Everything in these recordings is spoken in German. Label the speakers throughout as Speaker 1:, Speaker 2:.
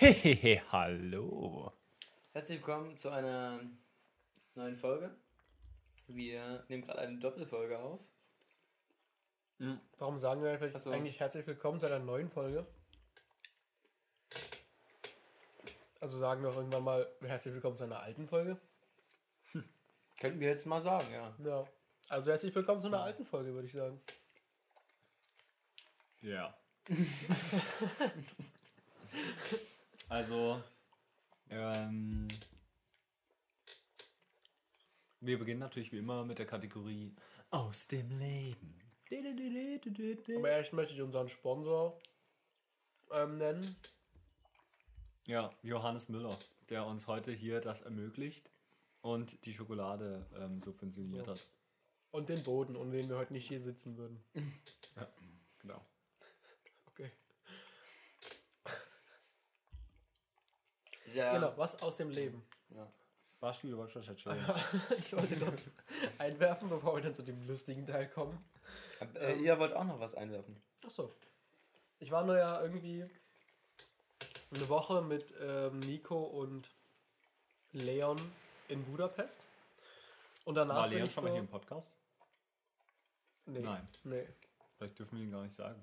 Speaker 1: Hehehe, hallo.
Speaker 2: Herzlich willkommen zu einer neuen Folge. Wir nehmen gerade eine Doppelfolge auf.
Speaker 3: Warum sagen wir eigentlich,
Speaker 2: so.
Speaker 3: eigentlich herzlich willkommen zu einer neuen Folge? Also sagen wir auch irgendwann mal herzlich willkommen zu einer alten Folge.
Speaker 2: Könnten wir jetzt mal sagen, ja.
Speaker 3: Ja. Also herzlich willkommen zu einer alten Folge, würde ich sagen.
Speaker 1: Ja. also, ähm, wir beginnen natürlich wie immer mit der Kategorie aus dem Leben.
Speaker 3: Aber erst möchte ich unseren Sponsor ähm, nennen.
Speaker 1: Ja, Johannes Müller, der uns heute hier das ermöglicht und die Schokolade ähm, subventioniert
Speaker 3: Ja.
Speaker 1: hat.
Speaker 3: Und den Boden, ohne den wir heute nicht hier sitzen würden.
Speaker 1: Ja, genau.
Speaker 3: Okay.
Speaker 2: Ja,
Speaker 3: Genau, was aus dem Leben.
Speaker 2: ja.
Speaker 1: Beispiel, du wolltest was erzählen.
Speaker 3: ich wollte kurz einwerfen, bevor wir dann zu dem lustigen Teil kommen.
Speaker 2: Aber, Äh, ihr wollt auch noch was einwerfen.
Speaker 3: Achso. Ich war nur ja irgendwie eine Woche mit ähm, Nico und Leon in Budapest. Und danach
Speaker 1: War
Speaker 3: bin
Speaker 1: Leon
Speaker 3: ich
Speaker 1: schon
Speaker 3: so...
Speaker 1: mal hier im Podcast?
Speaker 3: nee,
Speaker 1: Nein.
Speaker 3: Nee.
Speaker 1: Vielleicht dürfen wir ihn gar nicht sagen.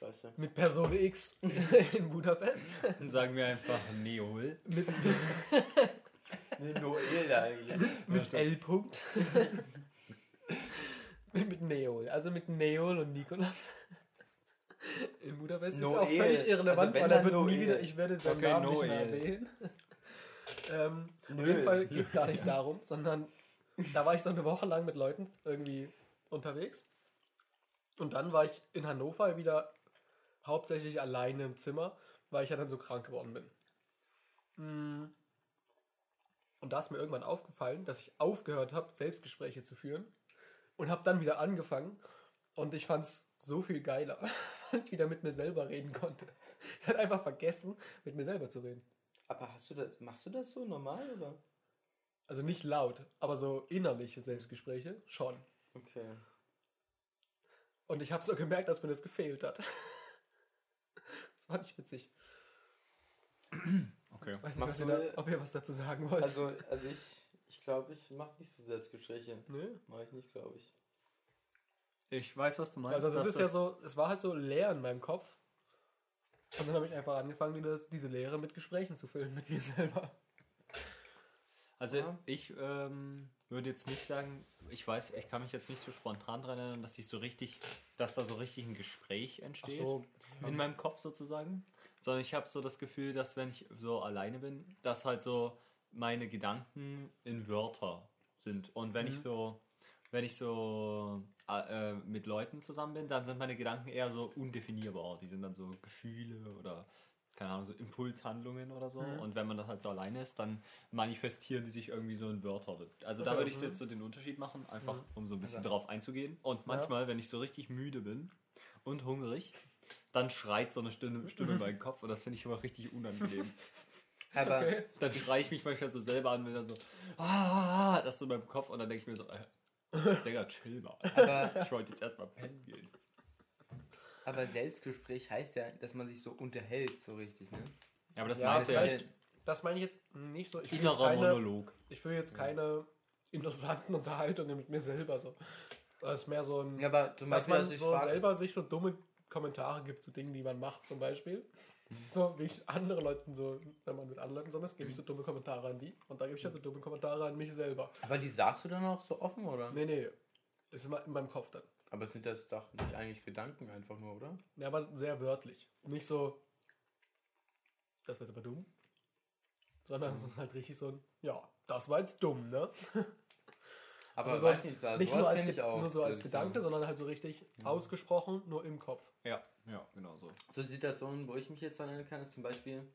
Speaker 2: Scheiße.
Speaker 3: Mit Person X in Budapest.
Speaker 1: Dann sagen wir einfach Neol.
Speaker 3: mit
Speaker 2: Nee, Noel eigentlich.
Speaker 3: mit L. -Punkt. mit, mit Neol. Also mit Neol und Nikolas. In Budapest ist auch
Speaker 2: Noel.
Speaker 3: völlig irrelevant,
Speaker 2: Also
Speaker 3: weil er wird nie
Speaker 2: Noel.
Speaker 3: wieder, ich werde seinen
Speaker 1: Okay,
Speaker 3: Namen nicht mehr
Speaker 1: Noel.
Speaker 3: erwähnen. ähm, auf jeden Fall geht es gar nicht darum, sondern da war ich so eine Woche lang mit Leuten irgendwie unterwegs. Und dann war ich in Hannover wieder hauptsächlich alleine im Zimmer, weil ich ja dann so krank geworden bin. Mm. Und da ist mir irgendwann aufgefallen, dass ich aufgehört habe, Selbstgespräche zu führen und habe dann wieder angefangen. Und ich fand es so viel geiler, weil ich wieder mit mir selber reden konnte. Ich hatte einfach vergessen, mit mir selber zu reden.
Speaker 2: Aber hast du das, machst du das so normal oder?
Speaker 3: Also nicht laut, aber so innerliche Selbstgespräche schon.
Speaker 2: Okay.
Speaker 3: Und ich habe so gemerkt, dass mir das gefehlt hat. Das fand ich witzig.
Speaker 1: Okay.
Speaker 3: Weiß nicht, was ihr da, ob ihr was dazu sagen wollt.
Speaker 2: Also, also ich, ich glaube, ich mache nicht so Selbstgespräche.
Speaker 3: Nö.
Speaker 2: Mache ich nicht, glaube ich.
Speaker 1: Ich weiß, was du meinst.
Speaker 3: Also das ist ja so, es war halt so leer in meinem Kopf. Und dann habe ich einfach angefangen, das, diese Leere mit Gesprächen zu füllen, mit mir selber.
Speaker 1: Also
Speaker 2: Ja.
Speaker 1: ich ähm, würde jetzt nicht sagen, ich weiß, ich kann mich jetzt nicht so spontan dran erinnern, dass ich so richtig, dass da so richtig ein Gespräch entsteht
Speaker 3: so,
Speaker 1: in meinem Kopf sozusagen, sondern ich habe so das Gefühl, dass wenn ich so alleine bin, dass halt so meine Gedanken in Wörter sind und wenn ich so, wenn ich so äh, äh, mit Leuten zusammen bin, dann sind meine Gedanken eher so undefinierbar. Die sind dann so Gefühle oder keine Ahnung, so Impulshandlungen oder so. Und wenn man das halt so alleine ist, dann manifestieren die sich irgendwie so in Wörter. Also da
Speaker 3: Okay,
Speaker 1: würde ich
Speaker 3: mhm.
Speaker 1: jetzt so den Unterschied machen, einfach um so ein bisschen
Speaker 2: Also-
Speaker 1: drauf einzugehen. Und manchmal, wenn ich so richtig müde bin und hungrig, dann schreit so eine Stimme, Stimme in meinen Kopf und das finde ich immer richtig unangenehm.
Speaker 2: Aber
Speaker 3: Okay.
Speaker 1: Dann schreie ich mich manchmal so selber an, wenn dann so, ah, das so in meinem Kopf und dann denke ich mir so, äh, Digga, chill mal.
Speaker 2: Aber-
Speaker 1: ich wollte jetzt erstmal pennen gehen.
Speaker 2: Aber Selbstgespräch heißt ja, dass man sich so unterhält, so richtig, ne?
Speaker 1: Ja, aber das
Speaker 3: Ja,
Speaker 1: meinte
Speaker 3: das
Speaker 1: er
Speaker 3: heißt,
Speaker 1: jetzt
Speaker 3: das meine ich jetzt nicht so. Ich will jetzt
Speaker 1: innerer
Speaker 3: keine,
Speaker 1: Monolog.
Speaker 3: ich will jetzt keine interessanten Unterhaltungen mit mir selber so. Das ist mehr so ein,
Speaker 2: Ja, aber zum
Speaker 3: dass
Speaker 2: Beispiel,
Speaker 3: man so selber sich so dumme Kommentare gibt zu Dingen, die man macht, zum Beispiel. So wie ich andere Leuten so, wenn man mit anderen Leuten so ist, gebe ich so dumme Kommentare an die. Und da gebe ich halt so dumme Kommentare an mich selber.
Speaker 2: Aber die sagst du dann auch so offen, oder?
Speaker 3: Nee, nee. Ist immer in meinem Kopf dann.
Speaker 2: Aber sind das doch nicht eigentlich Gedanken einfach nur, oder?
Speaker 3: Ja, aber sehr wörtlich. Nicht so, das war jetzt aber dumm. Sondern es ist halt richtig so ein, ja, das war jetzt dumm, ne?
Speaker 2: Aber
Speaker 3: Also so-
Speaker 2: weiß nicht, also
Speaker 3: nicht nur als,
Speaker 2: ich auch.
Speaker 3: nur so als Gedanke,
Speaker 2: sagen.
Speaker 3: sondern halt so richtig ausgesprochen, nur im Kopf.
Speaker 1: Ja, ja, genau so.
Speaker 2: So Situationen, wo ich mich jetzt erinnern kann, ist zum Beispiel,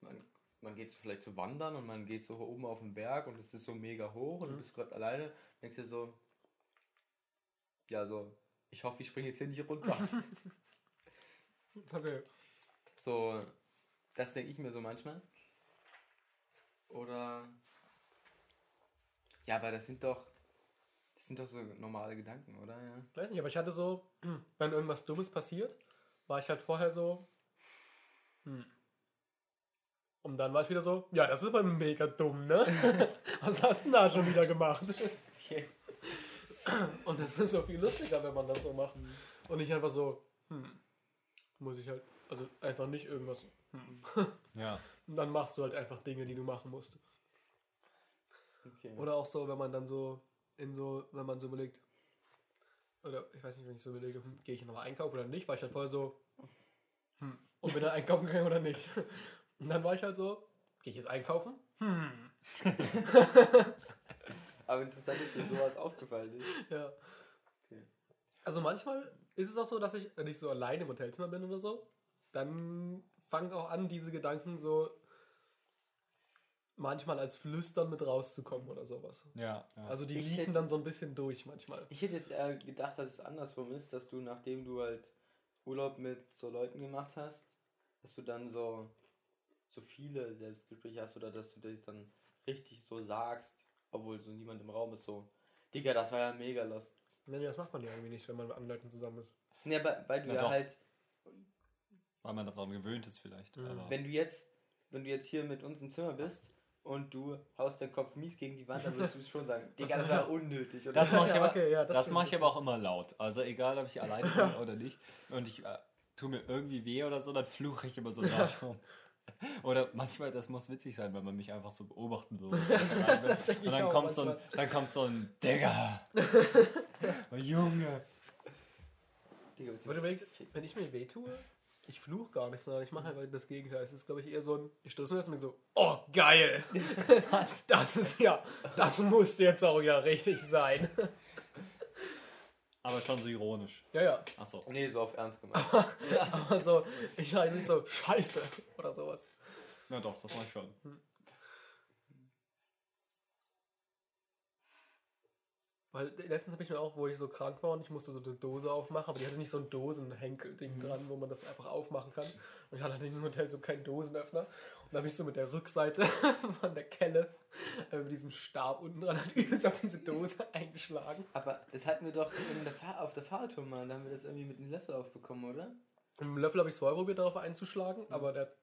Speaker 2: man, man geht so vielleicht so wandern und man geht so oben auf den Berg und es ist so mega hoch und du bist gerade alleine, denkst dir so, ja, so, ich hoffe, ich springe jetzt hier nicht runter.
Speaker 3: Okay.
Speaker 2: so, das denke ich mir so manchmal. Oder, ja, aber das sind doch, das sind doch so normale Gedanken, oder? Ja.
Speaker 3: Weiß nicht, aber ich hatte so, wenn irgendwas Dummes passiert, war ich halt vorher so, hm, Und dann war ich wieder so, ja, das ist aber mega dumm, ne? Was hast du denn da schon wieder gemacht?
Speaker 2: Okay.
Speaker 3: Und es ist so viel lustiger, wenn man das so macht. Und nicht einfach so, hm, muss ich halt, also einfach nicht irgendwas. Hm.
Speaker 1: Ja.
Speaker 3: Und dann machst du halt einfach Dinge, die du machen musst.
Speaker 2: okay.
Speaker 3: Oder auch so, wenn man dann so in so, wenn man so überlegt, oder ich weiß nicht, wenn ich so überlege, hm, gehe ich nochmal einkaufen oder nicht, war ich halt vorher so, hm, und bin dann einkaufen gegangen oder nicht. Und dann war ich halt so, gehe ich jetzt einkaufen? Hm.
Speaker 2: Aber interessant, dass dir sowas aufgefallen ist.
Speaker 3: Ja.
Speaker 2: Okay.
Speaker 3: Also manchmal ist es auch so, dass ich, wenn ich so alleine im Hotelzimmer bin oder so, dann fangen auch an, diese Gedanken so manchmal als Flüstern mit rauszukommen oder sowas.
Speaker 1: Ja. ja.
Speaker 3: Also die
Speaker 2: Ich
Speaker 3: liegen
Speaker 2: hätte-
Speaker 3: dann so ein bisschen durch manchmal.
Speaker 2: Ich hätte jetzt eher gedacht, dass es andersrum ist, dass du, nachdem du halt Urlaub mit so Leuten gemacht hast, dass du dann so, so viele Selbstgespräche hast oder dass du das dann richtig so sagst, obwohl so niemand im Raum ist, so, Digga, das war ja mega lost.
Speaker 3: Nee, nee, das macht man ja irgendwie nicht, wenn man mit anderen Leuten zusammen ist.
Speaker 2: Ja, aber weil du
Speaker 1: Na
Speaker 2: ja
Speaker 1: doch.
Speaker 2: halt,
Speaker 1: Weil man daran gewöhnt ist vielleicht.
Speaker 3: Mhm.
Speaker 1: Aber
Speaker 2: wenn du jetzt, wenn du jetzt hier mit uns im Zimmer bist und du haust deinen Kopf mies gegen die Wand, dann würdest du schon sagen, Digga, das war unnötig. Oder
Speaker 1: Das mache ich,
Speaker 3: Ja,
Speaker 1: aber,
Speaker 3: okay, ja, das
Speaker 1: das
Speaker 3: stimmt.
Speaker 1: mach ich aber auch immer laut. Also egal, ob ich alleine bin oder nicht. Und ich äh, tue mir irgendwie weh oder so, dann fluche ich immer so laut rum. Oder manchmal, das muss witzig sein, wenn man mich einfach so beobachten würde. Und dann kommt, so ein, dann kommt so ein Digga. Oh, Junge.
Speaker 3: Aber du überlegst, wenn ich mir weh tue, ich fluch gar nicht, sondern ich mache einfach das Gegenteil. Es ist, glaube ich, eher so ein, ich stoße mir das mir so, oh, geil.
Speaker 1: Was?
Speaker 3: Das ist ja, das musste jetzt auch wieder richtig sein.
Speaker 1: Aber schon so ironisch.
Speaker 3: Ja, ja.
Speaker 1: Achso.
Speaker 2: Nee, so auf Ernst gemacht.
Speaker 3: Aber so, ich halt nicht so, scheiße oder sowas.
Speaker 1: Na doch, das mache ich schon.
Speaker 3: Weil letztens habe ich mir auch, wo ich so krank war und ich musste so eine Dose aufmachen, aber die hatte nicht so ein Dosenhenkel-Ding dran, wo man das einfach aufmachen kann. Und ich hatte halt im Hotel so keinen Dosenöffner. Da habe ich so mit der Rückseite von der Kelle äh, mit diesem Stab unten dran halt übelst auf diese Dose eingeschlagen.
Speaker 2: Aber das hatten wir doch in der auf der Fahrradtour mal, da haben wir das irgendwie mit einem Löffel aufbekommen, oder?
Speaker 3: Mit dem Löffel habe ich es vorher probiert, darauf einzuschlagen, aber der,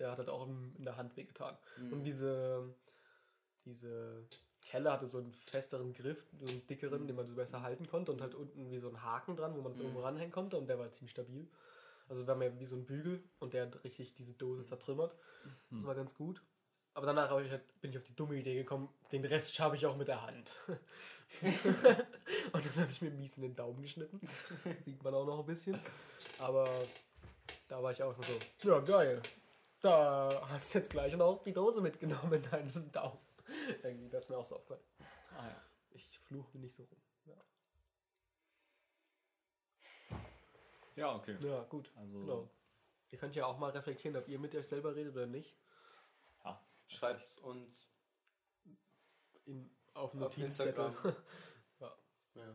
Speaker 3: der hat halt auch in, in der Hand wehgetan. Und diese, diese Kelle hatte so einen festeren Griff, so einen dickeren, den man so besser halten konnte und halt unten wie so ein Haken dran, wo man das irgendwo ranhängen konnte und der war halt ziemlich stabil. Also war mir wie so ein Bügel und der hat richtig diese Dose zertrümmert. Das war ganz gut. Aber danach ich halt, bin ich auf die dumme Idee gekommen, den Rest schaffe ich auch mit der Hand. und dann habe ich mir mies in den Daumen geschnitten. Sieht man auch noch ein bisschen. Aber da war ich auch so, ja geil. Da hast du jetzt gleich noch die Dose mitgenommen in deinen Daumen. Irgendwie, das ist mir auch so aufgefallen.
Speaker 1: Ah, ja.
Speaker 3: Ich fluche nicht so rum. Ja,
Speaker 1: ja, okay.
Speaker 3: ja gut.
Speaker 1: Also,
Speaker 3: Genau. Ihr könnt ja auch mal reflektieren, ob ihr mit euch selber redet oder nicht.
Speaker 1: ja.
Speaker 2: Schreibt uns.
Speaker 3: In, auf dem
Speaker 2: Auf
Speaker 3: Notizzettel.
Speaker 2: Instagram. Ja.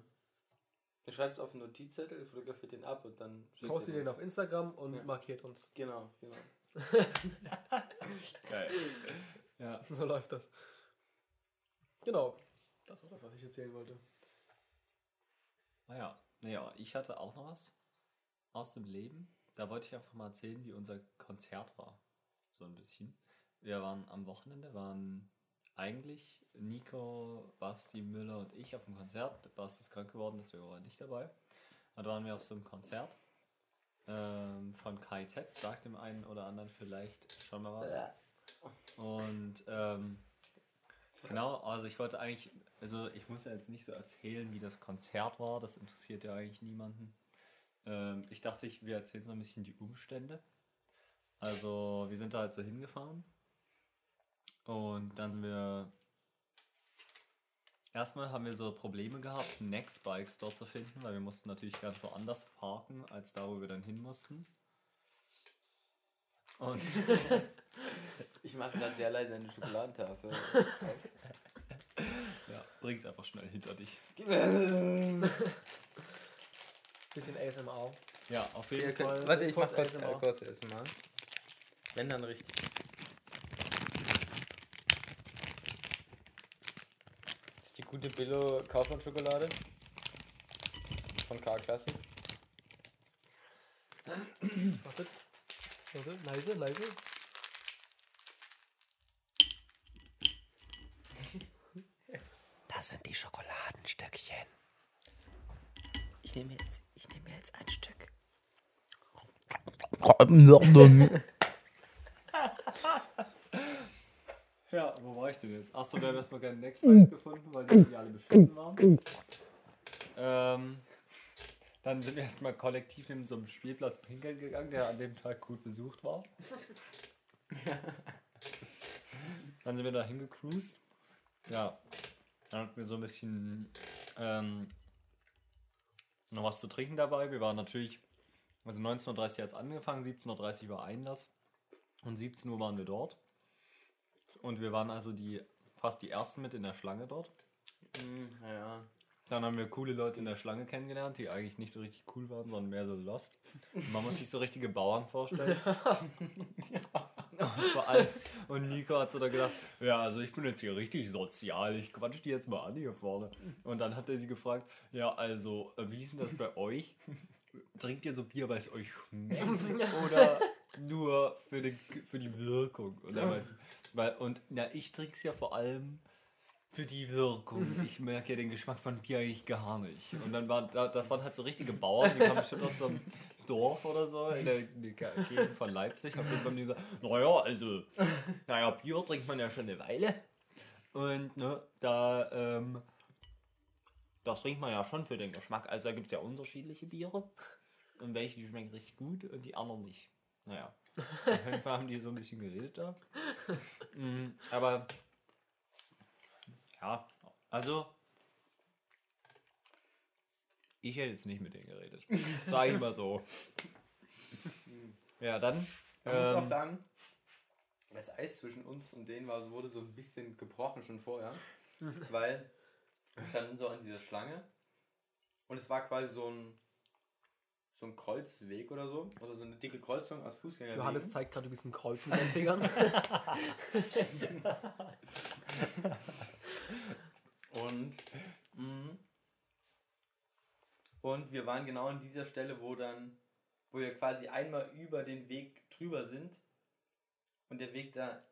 Speaker 2: Ihr schreibt es auf einen Notizzettel, fotografiert den ab und dann schickt
Speaker 3: Postet
Speaker 2: ihr
Speaker 3: den auf Instagram und
Speaker 2: Ja.
Speaker 3: markiert uns.
Speaker 2: Genau, genau.
Speaker 1: Geil. Ja.
Speaker 3: So läuft das. Genau. Das war das, was ich erzählen wollte.
Speaker 1: Naja, naja, ich hatte auch noch was aus dem Leben. Da wollte ich einfach mal erzählen, wie unser Konzert war. So ein bisschen. Wir waren am Wochenende, waren eigentlich Nico, Basti, Müller und ich auf dem Konzert. Basti ist krank geworden, deswegen war er nicht dabei. Und da waren wir auf so einem Konzert ähm, von KIZ, sagt dem einen oder anderen vielleicht schon mal was. Und ähm, genau, also ich wollte eigentlich, also ich muss ja jetzt nicht so erzählen, wie das Konzert war, das interessiert ja eigentlich niemanden. Ähm, ich dachte, ich, wir erzählen so ein bisschen die Umstände. Also wir sind da halt so hingefahren und dann sind wir Erstmal haben wir so Probleme gehabt, Nextbikes dort zu finden, weil wir mussten natürlich ganz woanders parken, als da, wo wir dann hin mussten. Und
Speaker 2: Ich mache gerade sehr leise eine Schokoladentafel.
Speaker 1: ja, bring's einfach schnell hinter dich.
Speaker 3: Bisschen ASMR.
Speaker 1: Ja, auf jeden Fall.
Speaker 2: Warte, ich kurz mach
Speaker 3: kurz ASMR.
Speaker 2: Äh, kurz ASMR. Wenn dann richtig. Das ist die gute Billo Kaufmann Schokolade von K Klasse.
Speaker 3: Wartet. Warte, leise, leise. Das sind die Schokoladenstöckchen.
Speaker 2: Ich nehme jetzt jetzt ein Stück.
Speaker 1: Ja, wo war ich denn jetzt? Achso, wir haben erstmal keine Nextbikes gefunden, weil die alle beschissen waren. Ähm, dann sind wir erstmal kollektiv in so einem Spielplatz pinkeln gegangen, der an dem Tag gut besucht war. dann sind wir da hingecruised. Ja, dann hatten wir so ein bisschen ähm, noch was zu trinken dabei. Wir waren natürlich, also 19.30 Uhr hat es angefangen, 17.30 Uhr war Einlass und 17 Uhr waren wir dort. Und wir waren also die fast die ersten mit in der Schlange dort.
Speaker 2: Ja.
Speaker 1: Dann haben wir coole Leute in der Schlange kennengelernt, die eigentlich nicht so richtig cool waren, sondern mehr so lost. Und man muss sich so richtige Bauern vorstellen. und, vor allem, und Nico hat so da gedacht, ja, also ich bin jetzt hier richtig sozial, ich quatsch die jetzt mal an hier vorne. Und dann hat er sie gefragt, ja, also, äh, wie ist denn das bei euch? Trinkt ihr so Bier, weil es euch schmeckt? Oder nur für die, für die Wirkung? Und, er meinte, weil, und na, ich trinke es ja vor allem für die Wirkung. Ich merke ja den Geschmack von Bier eigentlich gar nicht. Und dann waren da- das waren halt so richtige Bauern, die kamen bestimmt aus so einem Dorf oder so in der, in der Gegend von Leipzig. Auf jeden Fall haben die gesagt, naja, also, naja, Bier trinkt man ja schon eine Weile. Und ne, da, ähm, das trinkt man ja schon für den Geschmack. Also da gibt es ja unterschiedliche Biere. Und welche, die schmecken richtig gut und die anderen nicht. Naja. Auf jeden Fall haben die so ein bisschen geredet da. Mm, Aber ja, also ich hätte jetzt nicht mit denen geredet. Sag ich mal so. Ja, dann.
Speaker 2: Man muss auch
Speaker 1: Ähm,
Speaker 2: sagen, das Eis zwischen uns und denen war, wurde so ein bisschen gebrochen schon vorher. weil wir standen so an dieser Schlange und es war quasi so ein so ein Kreuzweg oder so. Oder so eine dicke Kreuzung aus Fußgängerwegen.
Speaker 3: Johannes zeigt gerade ein bisschen Kreuz mit den Fingern.
Speaker 2: Und, mhm. und wir waren genau an dieser Stelle, wo dann, wo wir quasi einmal über den Weg drüber sind und der Weg da,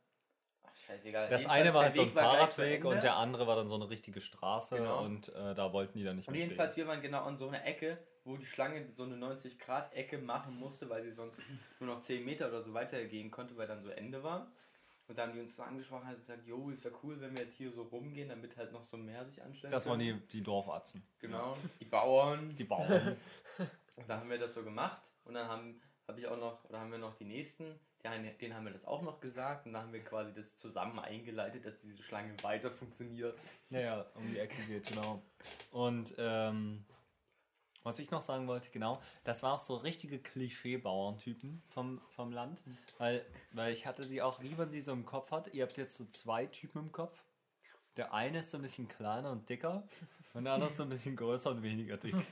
Speaker 2: ach scheißegal.
Speaker 1: das
Speaker 2: Jedenfalls,
Speaker 1: eine war halt so ein Fahrradweg und der andere war dann so eine richtige Straße
Speaker 2: Genau.
Speaker 1: und äh, da wollten die dann nicht
Speaker 2: Und
Speaker 1: mehr
Speaker 2: jedenfalls,
Speaker 1: stehen.
Speaker 2: wir waren genau an so einer Ecke, wo die Schlange so eine 90-Grad-Ecke machen musste, weil sie sonst nur noch 10 Meter oder so weitergehen konnte, weil dann so Ende war. Und dann haben die uns so angesprochen und gesagt, jo, es wäre cool, wenn wir jetzt hier so rumgehen, damit halt noch so mehr sich anstellen
Speaker 1: Das waren die, die Dorfatzen.
Speaker 2: Genau, die Bauern.
Speaker 1: Die Bauern.
Speaker 2: Und da haben wir das so gemacht und dann haben habe ich auch noch, oder haben wir noch die nächsten, den, denen haben wir das auch noch gesagt und dann haben wir quasi das zusammen eingeleitet, dass diese Schlange weiter funktioniert.
Speaker 1: Ja, ja, um die Ecke geht, genau. Und ähm, was ich noch sagen wollte, genau, das war auch so richtige Klischee-Bauerntypen vom, vom Land. Weil, weil ich hatte sie auch, wie man sie so im Kopf hat. Ihr habt jetzt so zwei Typen im Kopf. Der eine ist so ein bisschen kleiner und dicker und der andere ist so ein bisschen größer und weniger dick.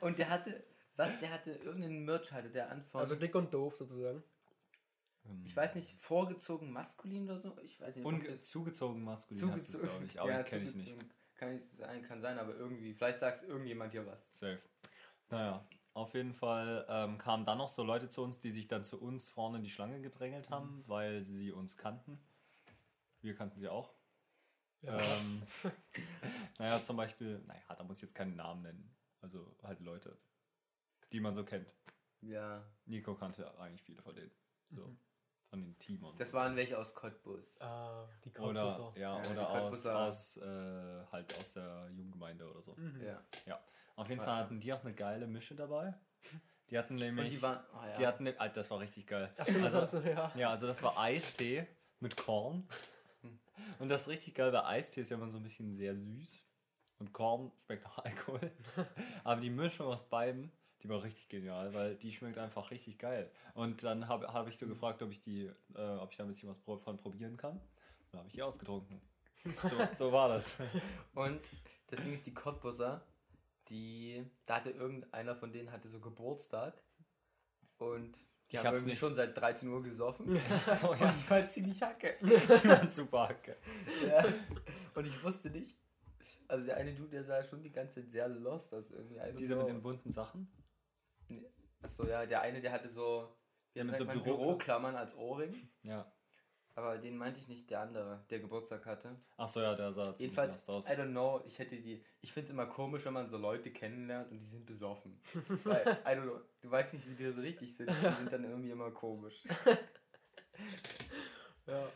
Speaker 2: Und der hatte, was, der hatte irgendeinen Merch hatte der an von,
Speaker 3: Also dick und doof sozusagen.
Speaker 2: ich weiß nicht, vorgezogen maskulin oder so? Ich weiß nicht. das-
Speaker 1: zugezogen maskulin heißt es,
Speaker 2: zugezogen-
Speaker 1: glaube ich. Aber
Speaker 2: Ja,
Speaker 1: kenne ich nicht.
Speaker 2: Kann nicht sein, kann sein, aber irgendwie, vielleicht sagt irgendjemand hier was.
Speaker 1: Safe. Naja, auf jeden Fall ähm, kamen dann noch so Leute zu uns, die sich dann zu uns vorne in die Schlange gedrängelt haben, weil sie uns kannten. Wir kannten sie auch.
Speaker 3: Ja.
Speaker 1: Ähm, naja, zum Beispiel, naja, da muss ich jetzt keinen Namen nennen. Also halt Leute, die man so kennt.
Speaker 2: Ja,
Speaker 1: Nico kannte eigentlich viele von denen. So, von den Teamern.
Speaker 2: das waren welche aus Cottbus.
Speaker 3: Ah, die
Speaker 1: oder,
Speaker 3: Cottbusser.
Speaker 1: ja,
Speaker 2: Ja, die
Speaker 1: oder aus, aus äh, halt aus der Jugendgemeinde oder so.
Speaker 3: Mhm.
Speaker 2: Ja.
Speaker 1: Ja. Auf jeden
Speaker 2: Weiß
Speaker 1: Fall
Speaker 2: ja.
Speaker 1: hatten die auch eine geile Mische dabei. Die hatten
Speaker 2: Und
Speaker 1: nämlich.
Speaker 2: die waren, oh ja.
Speaker 1: Die hatten, ne- ah, das war richtig geil.
Speaker 3: Ach stimmt,
Speaker 1: also,
Speaker 3: das du, ja.
Speaker 1: ja, also das war Eistee mit Korn. Und das ist richtig geil, weil Eistee ist ja immer so ein bisschen sehr süß. Und Korn schmeckt auch Alkohol. Aber die Mischung aus beiden, die war richtig genial, weil die schmeckt einfach richtig geil. Und dann habe hab ich so gefragt, ob ich die, äh, ob ich da ein bisschen was von probieren kann. Dann habe ich die ausgetrunken. So, so war das.
Speaker 2: Und das Ding ist, die Cottbusser, die, da hatte irgendeiner von denen hatte so Geburtstag und die
Speaker 1: Ich
Speaker 2: haben
Speaker 1: hab's
Speaker 2: irgendwie
Speaker 1: nicht.
Speaker 2: schon seit 13 Uhr gesoffen.
Speaker 1: So,
Speaker 2: Und
Speaker 1: ja,
Speaker 2: ich war ziemlich hacke.
Speaker 1: die waren super hacke.
Speaker 2: Ja. Und ich wusste nicht, also der eine Dude, der sah schon die ganze Zeit sehr lost aus irgendwie. I don't
Speaker 1: Diese
Speaker 2: know.
Speaker 1: mit den bunten Sachen.
Speaker 2: Achso, ja, der eine, der hatte so, wie
Speaker 1: mit so Büro-
Speaker 2: Büroklammern als Ohrring.
Speaker 1: Ja.
Speaker 2: Aber den meinte ich nicht, der andere, der Geburtstag hatte.
Speaker 1: Achso, ja, der sah ziemlich
Speaker 2: Jedenfalls,
Speaker 1: aus.
Speaker 2: I don't know, ich hätte die. Ich finde es immer komisch, wenn man so Leute kennenlernt und die sind besoffen. Weil, I don't know, du weißt nicht, wie die so richtig sind. Die sind dann irgendwie immer komisch.
Speaker 3: Ja.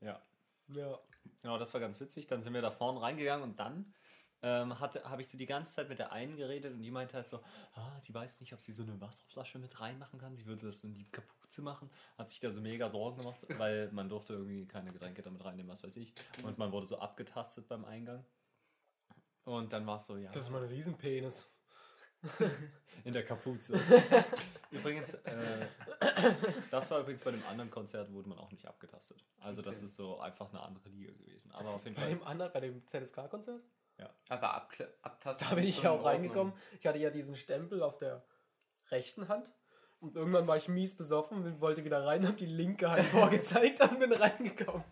Speaker 1: Ja.
Speaker 3: Ja.
Speaker 1: Genau, das war ganz witzig. Dann sind wir da vorne reingegangen und dann ähm, habe ich so die ganze Zeit mit der einen geredet und die meinte halt so, ah, sie weiß nicht, ob sie so eine Wasserflasche mit reinmachen kann. Sie würde das in die Kapuze machen. Hat sich da so mega Sorgen gemacht, weil man durfte irgendwie keine Getränke damit reinnehmen, was weiß ich. Und man wurde so abgetastet beim Eingang. Und dann war es so, ja.
Speaker 3: Das ist mein Riesenpenis.
Speaker 1: In der Kapuze. übrigens, äh, das war übrigens bei dem anderen Konzert, wurde man auch nicht abgetastet. Also das ist so einfach eine andere Liga gewesen. Aber auf jeden
Speaker 3: Bei
Speaker 1: Fall.
Speaker 3: dem anderen, bei dem ZSK-Konzert?
Speaker 2: Aber abkle- abtasten.
Speaker 3: Da bin ich ja auch reingekommen. Ich hatte ja diesen Stempel auf der rechten Hand. Und irgendwann war ich mies besoffen und wollte wieder rein, habe die linke halt vorgezeigt und bin reingekommen.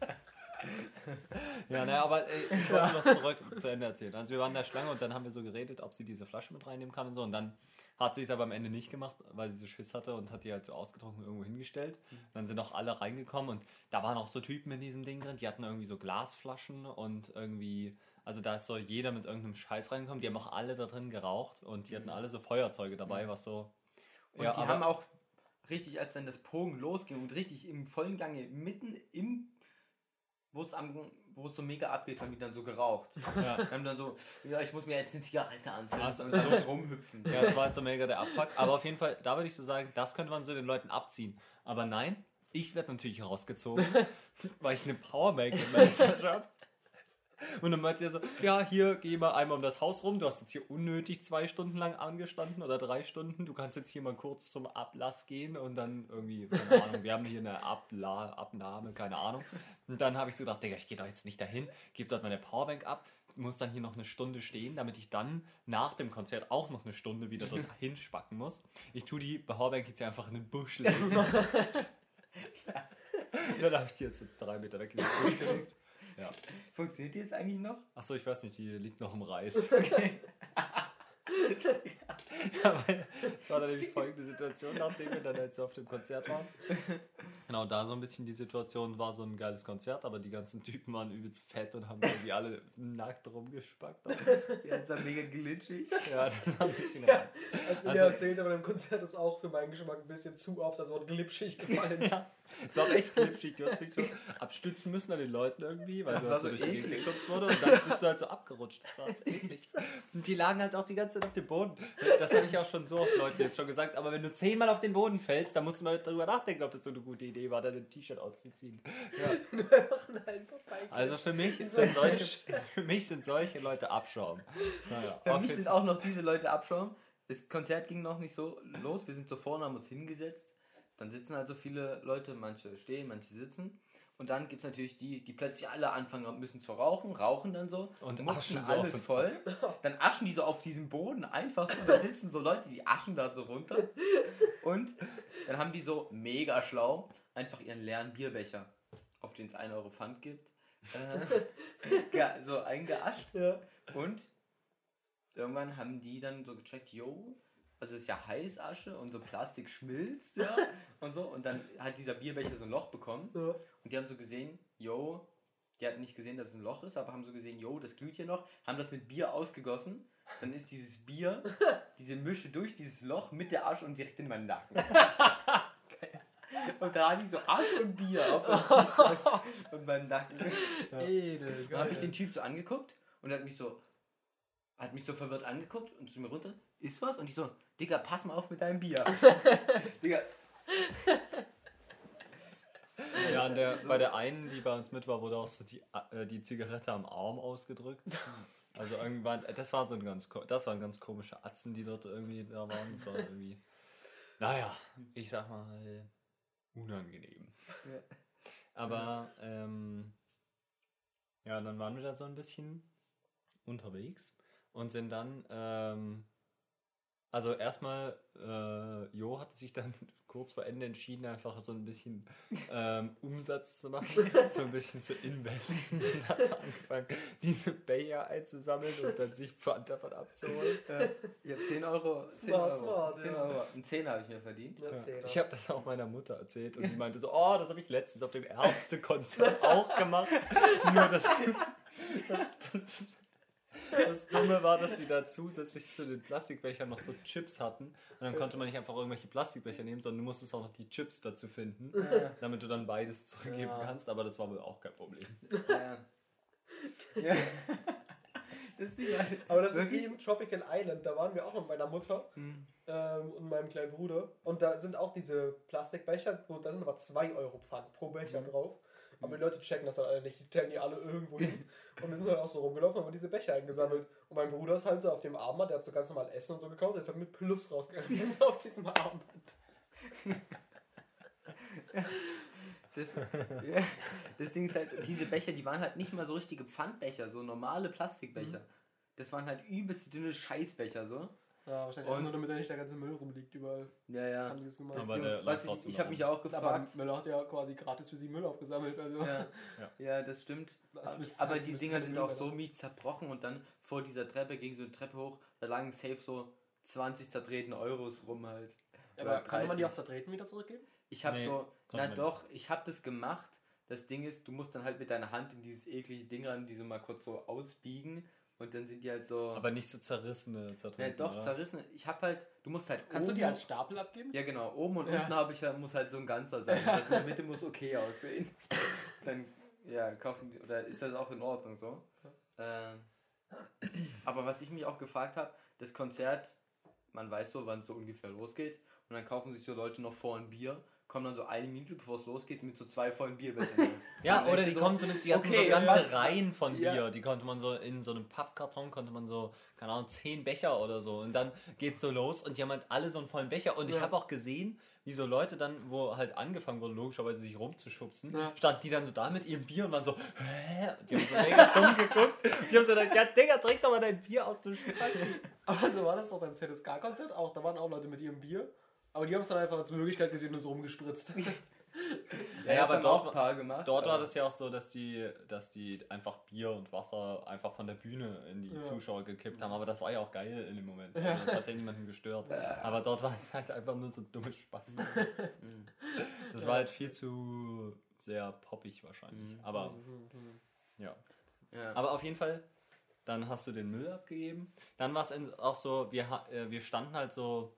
Speaker 1: Ja, naja, aber ey, ich wollte noch zurück zu Ende erzählen. Also wir waren in der Schlange und dann haben wir so geredet, ob sie diese Flasche mit reinnehmen kann und so. Und dann hat sie es aber am Ende nicht gemacht, weil sie so Schiss hatte und hat die halt so ausgetrunken irgendwo hingestellt. Dann sind auch alle reingekommen und da waren auch so Typen in diesem Ding drin, die hatten irgendwie so Glasflaschen und irgendwie, also da ist so jeder mit irgendeinem Scheiß reingekommen. Die haben auch alle da drin geraucht und die hatten alle so Feuerzeuge dabei, was so.
Speaker 2: Und die
Speaker 1: aber-
Speaker 2: haben auch richtig, als dann das Pogen losging und richtig im vollen Gange, mitten im, wo es am, wo es so mega abgeht, haben die dann so geraucht.
Speaker 1: Ja.
Speaker 2: Wir haben dann so, ja, ich muss mir jetzt eine Zigarette anzünden
Speaker 1: Also-
Speaker 2: und dann rumhüpfen.
Speaker 1: Ja, das war halt so mega der Abfuck. Aber auf jeden Fall, da würde ich so sagen, das könnte man so den Leuten abziehen. Aber nein, ich werde natürlich rausgezogen, weil ich eine Powerbank in meiner Tasche habe. Und dann meinte er so, ja, hier, geh mal einmal um das Haus rum. Du hast jetzt hier unnötig zwei Stunden lang angestanden oder drei Stunden. Du kannst jetzt hier mal kurz zum Ablass gehen und dann irgendwie, keine Ahnung, wir haben hier eine Abla Abnahme, keine Ahnung. Und dann habe ich so gedacht, Digga, ich gehe doch jetzt nicht dahin, gebe dort meine Powerbank ab, muss dann hier noch eine Stunde stehen, damit ich dann nach dem Konzert auch noch eine Stunde wieder dort hinspacken muss. Ich tue die Powerbank jetzt einfach in den Busch legen. Und dann habe ich die jetzt so drei Meter weg in den Busch gelegt. Ja.
Speaker 2: Funktioniert die jetzt eigentlich noch?
Speaker 1: Achso, ich weiß nicht, die liegt noch im Reis. ja, weil es war dann nämlich folgende Situation, nachdem wir dann jetzt auf dem Konzert waren. Genau, da so ein bisschen die Situation war so ein geiles Konzert, aber die ganzen Typen waren übelst fett und haben irgendwie alle nackt rumgespackt.
Speaker 2: Ja, das war mega glitschig.
Speaker 1: Ja, das war ein bisschen
Speaker 3: Ja.
Speaker 1: rein.
Speaker 3: Als wir
Speaker 1: Also-
Speaker 3: erzählt haben, beim Konzert ist auch für meinen Geschmack ein bisschen zu oft das Wort glitschig gefallen.
Speaker 1: Ja, es war auch echt glitschig. Du hast dich so abstützen müssen an den Leuten irgendwie, weil
Speaker 2: Das
Speaker 1: du halt so durch die Gegend geschubst wurde und dann bist du halt so abgerutscht. Das war jetzt eklig. Und die lagen halt auch die ganze Zeit auf dem Boden. Das habe ich auch schon so oft Leuten jetzt schon gesagt. Aber wenn du zehnmal auf den Boden fällst, dann musst du mal darüber nachdenken, ob das so eine gute Idee war, dein T-Shirt auszuziehen. Ja. Also für mich, sind solche, für mich sind solche Leute Abschaum. Naja,
Speaker 2: Für mich sind auch noch diese Leute Abschaum. Das Konzert ging noch nicht so los. Wir sind so vorne, haben uns hingesetzt. Dann sitzen halt so viele Leute, manche stehen, manche sitzen. Und dann gibt es natürlich die, die plötzlich alle anfangen müssen zu rauchen, rauchen dann so
Speaker 1: Und aschen so
Speaker 2: alles voll. Dann aschen die so auf diesem Boden einfach so. Da sitzen so Leute, die aschen da so runter. Und dann haben die so mega schlau einfach ihren leeren Bierbecher, auf den es 1 Euro Pfand gibt, äh, so eingeascht.
Speaker 3: Ja.
Speaker 2: Und irgendwann haben die dann so gecheckt, yo, also das ist ja Heißasche und so Plastik schmilzt, ja, und so. Und dann hat dieser Bierbecher so ein Loch bekommen.
Speaker 3: Ja.
Speaker 2: Und die haben so gesehen, yo, die hatten nicht gesehen, dass es ein Loch ist, aber haben so gesehen, yo, das glüht hier noch, haben das mit Bier ausgegossen. Dann ist dieses Bier, diese Mische durch dieses Loch mit der Asche und direkt in meinen Nacken. Und da hatte ich so Asche und Bier auf und meinem Nacken.
Speaker 3: Edel,
Speaker 2: Dann habe ich den Typ so angeguckt und er hat mich so hat mich so verwirrt angeguckt und zu mir runter, ist was? Und ich so, Digga, pass mal auf mit deinem Bier. Digga,
Speaker 1: Ja, an der, bei der einen, die bei uns mit war, wurde auch so die, äh, die Zigarette am Arm ausgedrückt. Also irgendwann, das war so ein ganz, das waren ganz komische Atzen, die dort irgendwie da waren. Das war irgendwie, naja, ich sag mal, unangenehm.
Speaker 2: Ja.
Speaker 1: Aber, ähm, ja, dann waren wir da so ein bisschen unterwegs und sind dann, ähm, Also erstmal, äh, Jo hatte sich dann kurz vor Ende entschieden, einfach so ein bisschen ähm, Umsatz zu machen, so ein bisschen zu investen. Und hat so angefangen, diese Becher einzusammeln und dann sich Pfand davon abzuholen.
Speaker 2: Ich habe 10 Euro. 10
Speaker 3: Smart,
Speaker 2: Euro.
Speaker 3: smart,
Speaker 2: 10
Speaker 3: ja.
Speaker 2: Euro. Ein 10 habe ich mir verdient.
Speaker 3: Ja,
Speaker 1: Ja.
Speaker 3: Zehner.
Speaker 1: Ich habe das auch meiner Mutter erzählt und die meinte so, oh, das habe ich letztens auf dem Ärztekonzert auch gemacht. Nur das, das, das, das Dumme war, dass die da zusätzlich zu den Plastikbechern noch so Chips hatten. Und dann konnte man nicht einfach irgendwelche Plastikbecher nehmen, sondern du musstest auch noch die Chips dazu finden, damit du dann beides zurückgeben
Speaker 2: Ja.
Speaker 1: kannst. Aber das war wohl auch kein Problem.
Speaker 2: Ja. ja. Das ist die
Speaker 3: Aber das ist wie im Tropical Island, da waren wir auch mit meiner Mutter
Speaker 2: Hm.
Speaker 3: ähm, und meinem kleinen Bruder. Und da sind auch diese Plastikbecher, wo, da sind aber 2 Euro Pfand pro Becher drauf. Aber die Leute checken das dann alle nicht, die stellen die alle irgendwo hin. Und wir sind halt auch so rumgelaufen und haben diese Becher eingesammelt. Und mein Bruder ist halt so auf dem Armband, der hat so ganz normal Essen und so gekauft, der ist halt mit Plus rausgegangen auf diesem Armband.
Speaker 2: Das, ja, das Ding ist halt, diese Becher, die waren halt nicht mal so richtige Pfandbecher, so normale Plastikbecher. Das waren halt übelst dünne Scheißbecher, so.
Speaker 3: Ja, wahrscheinlich
Speaker 2: Und-
Speaker 3: auch nur damit da nicht der ganze Müll rumliegt überall.
Speaker 2: Ja, ja.
Speaker 3: Haben die das gemacht.
Speaker 1: Aber der trotzdem
Speaker 2: ich ich habe mich auch
Speaker 3: Aber
Speaker 2: gefragt.
Speaker 3: Müller hat ja quasi gratis für sie Müll aufgesammelt. Also
Speaker 2: Ja,
Speaker 1: Ja.
Speaker 2: ja, das stimmt.
Speaker 3: Das müsste-
Speaker 2: Aber
Speaker 3: das
Speaker 2: die Dinger sind
Speaker 3: Müll
Speaker 2: auch so mies zerbrochen und dann vor dieser Treppe ging so eine Treppe hoch, da lagen safe so 20 zertretene Euros rum halt.
Speaker 3: aber kann man die
Speaker 2: 30.
Speaker 3: auch zertreten wieder zurückgeben?
Speaker 2: Ich habe
Speaker 1: Nee,
Speaker 2: so, na doch, ich habe das gemacht. Das Ding ist, du musst dann halt mit deiner Hand in dieses eklige Ding ran, die so mal kurz so ausbiegen und dann sind die halt so.
Speaker 1: Aber nicht so zerrissene,
Speaker 2: ja,
Speaker 1: zertreten.
Speaker 2: doch,
Speaker 1: oder?
Speaker 2: zerrissen. Ich habe halt, du musst halt.
Speaker 3: Kannst du
Speaker 2: oben,
Speaker 3: die als Stapel abgeben?
Speaker 2: Ja, genau. Oben und
Speaker 3: Ja.
Speaker 2: unten habe ich muss halt so ein ganzer sein. Das in der Mitte muss okay aussehen. Dann, ja, kaufen die, oder ist das auch in Ordnung so? Ähm, aber was ich mich auch gefragt habe, das Konzert, man weiß so, wann es so ungefähr losgeht. Und dann kaufen sich so Leute noch vor ein Bier, kommen dann so eine Minute bevor es losgeht mit so zwei vollen Bierbechern.
Speaker 1: Ja, oder die
Speaker 2: du
Speaker 1: kommen so mit, die hatten
Speaker 2: okay,
Speaker 1: so ganze
Speaker 2: was-
Speaker 1: Reihen von
Speaker 2: Ja.
Speaker 1: Bier. Die konnte man so in so einem Pappkarton, konnte man so, keine Ahnung, zehn Becher oder so. Und dann geht's so los und die haben halt alle so einen vollen Becher. Und ich
Speaker 3: Ja.
Speaker 1: habe auch gesehen, wie so Leute dann, wo halt angefangen wurde, logischerweise sich rumzuschubsen,
Speaker 3: Ja.
Speaker 1: standen die dann so da mit ihrem Bier und waren so, hä? Die haben so mega dumm geguckt. Ich habe so gedacht, ja, Digga, trink doch mal dein Bier aus, du Spasti.
Speaker 3: Aber so war das doch beim ZSK-Konzert auch. Da waren auch Leute mit ihrem Bier. Aber die haben es dann einfach als Möglichkeit gesehen und so rumgespritzt.
Speaker 1: Ja, ja, aber dort
Speaker 2: gemacht.
Speaker 1: Dort war
Speaker 2: aber-
Speaker 1: das ja auch so, dass die, dass die einfach Bier und Wasser einfach von der Bühne in die
Speaker 3: Ja.
Speaker 1: Zuschauer gekippt haben. Aber das war ja auch geil in dem Moment.
Speaker 3: Ja.
Speaker 1: Also Das hat ja niemanden gestört. Aber dort war es halt einfach nur so dumme Spaß.
Speaker 2: Mhm.
Speaker 1: Das war halt viel zu sehr poppig wahrscheinlich.
Speaker 2: Mhm.
Speaker 1: Aber ja.
Speaker 2: Ja.
Speaker 1: Aber auf jeden Fall, dann hast du den Müll abgegeben. Dann war es auch so, wir, äh, wir standen halt so,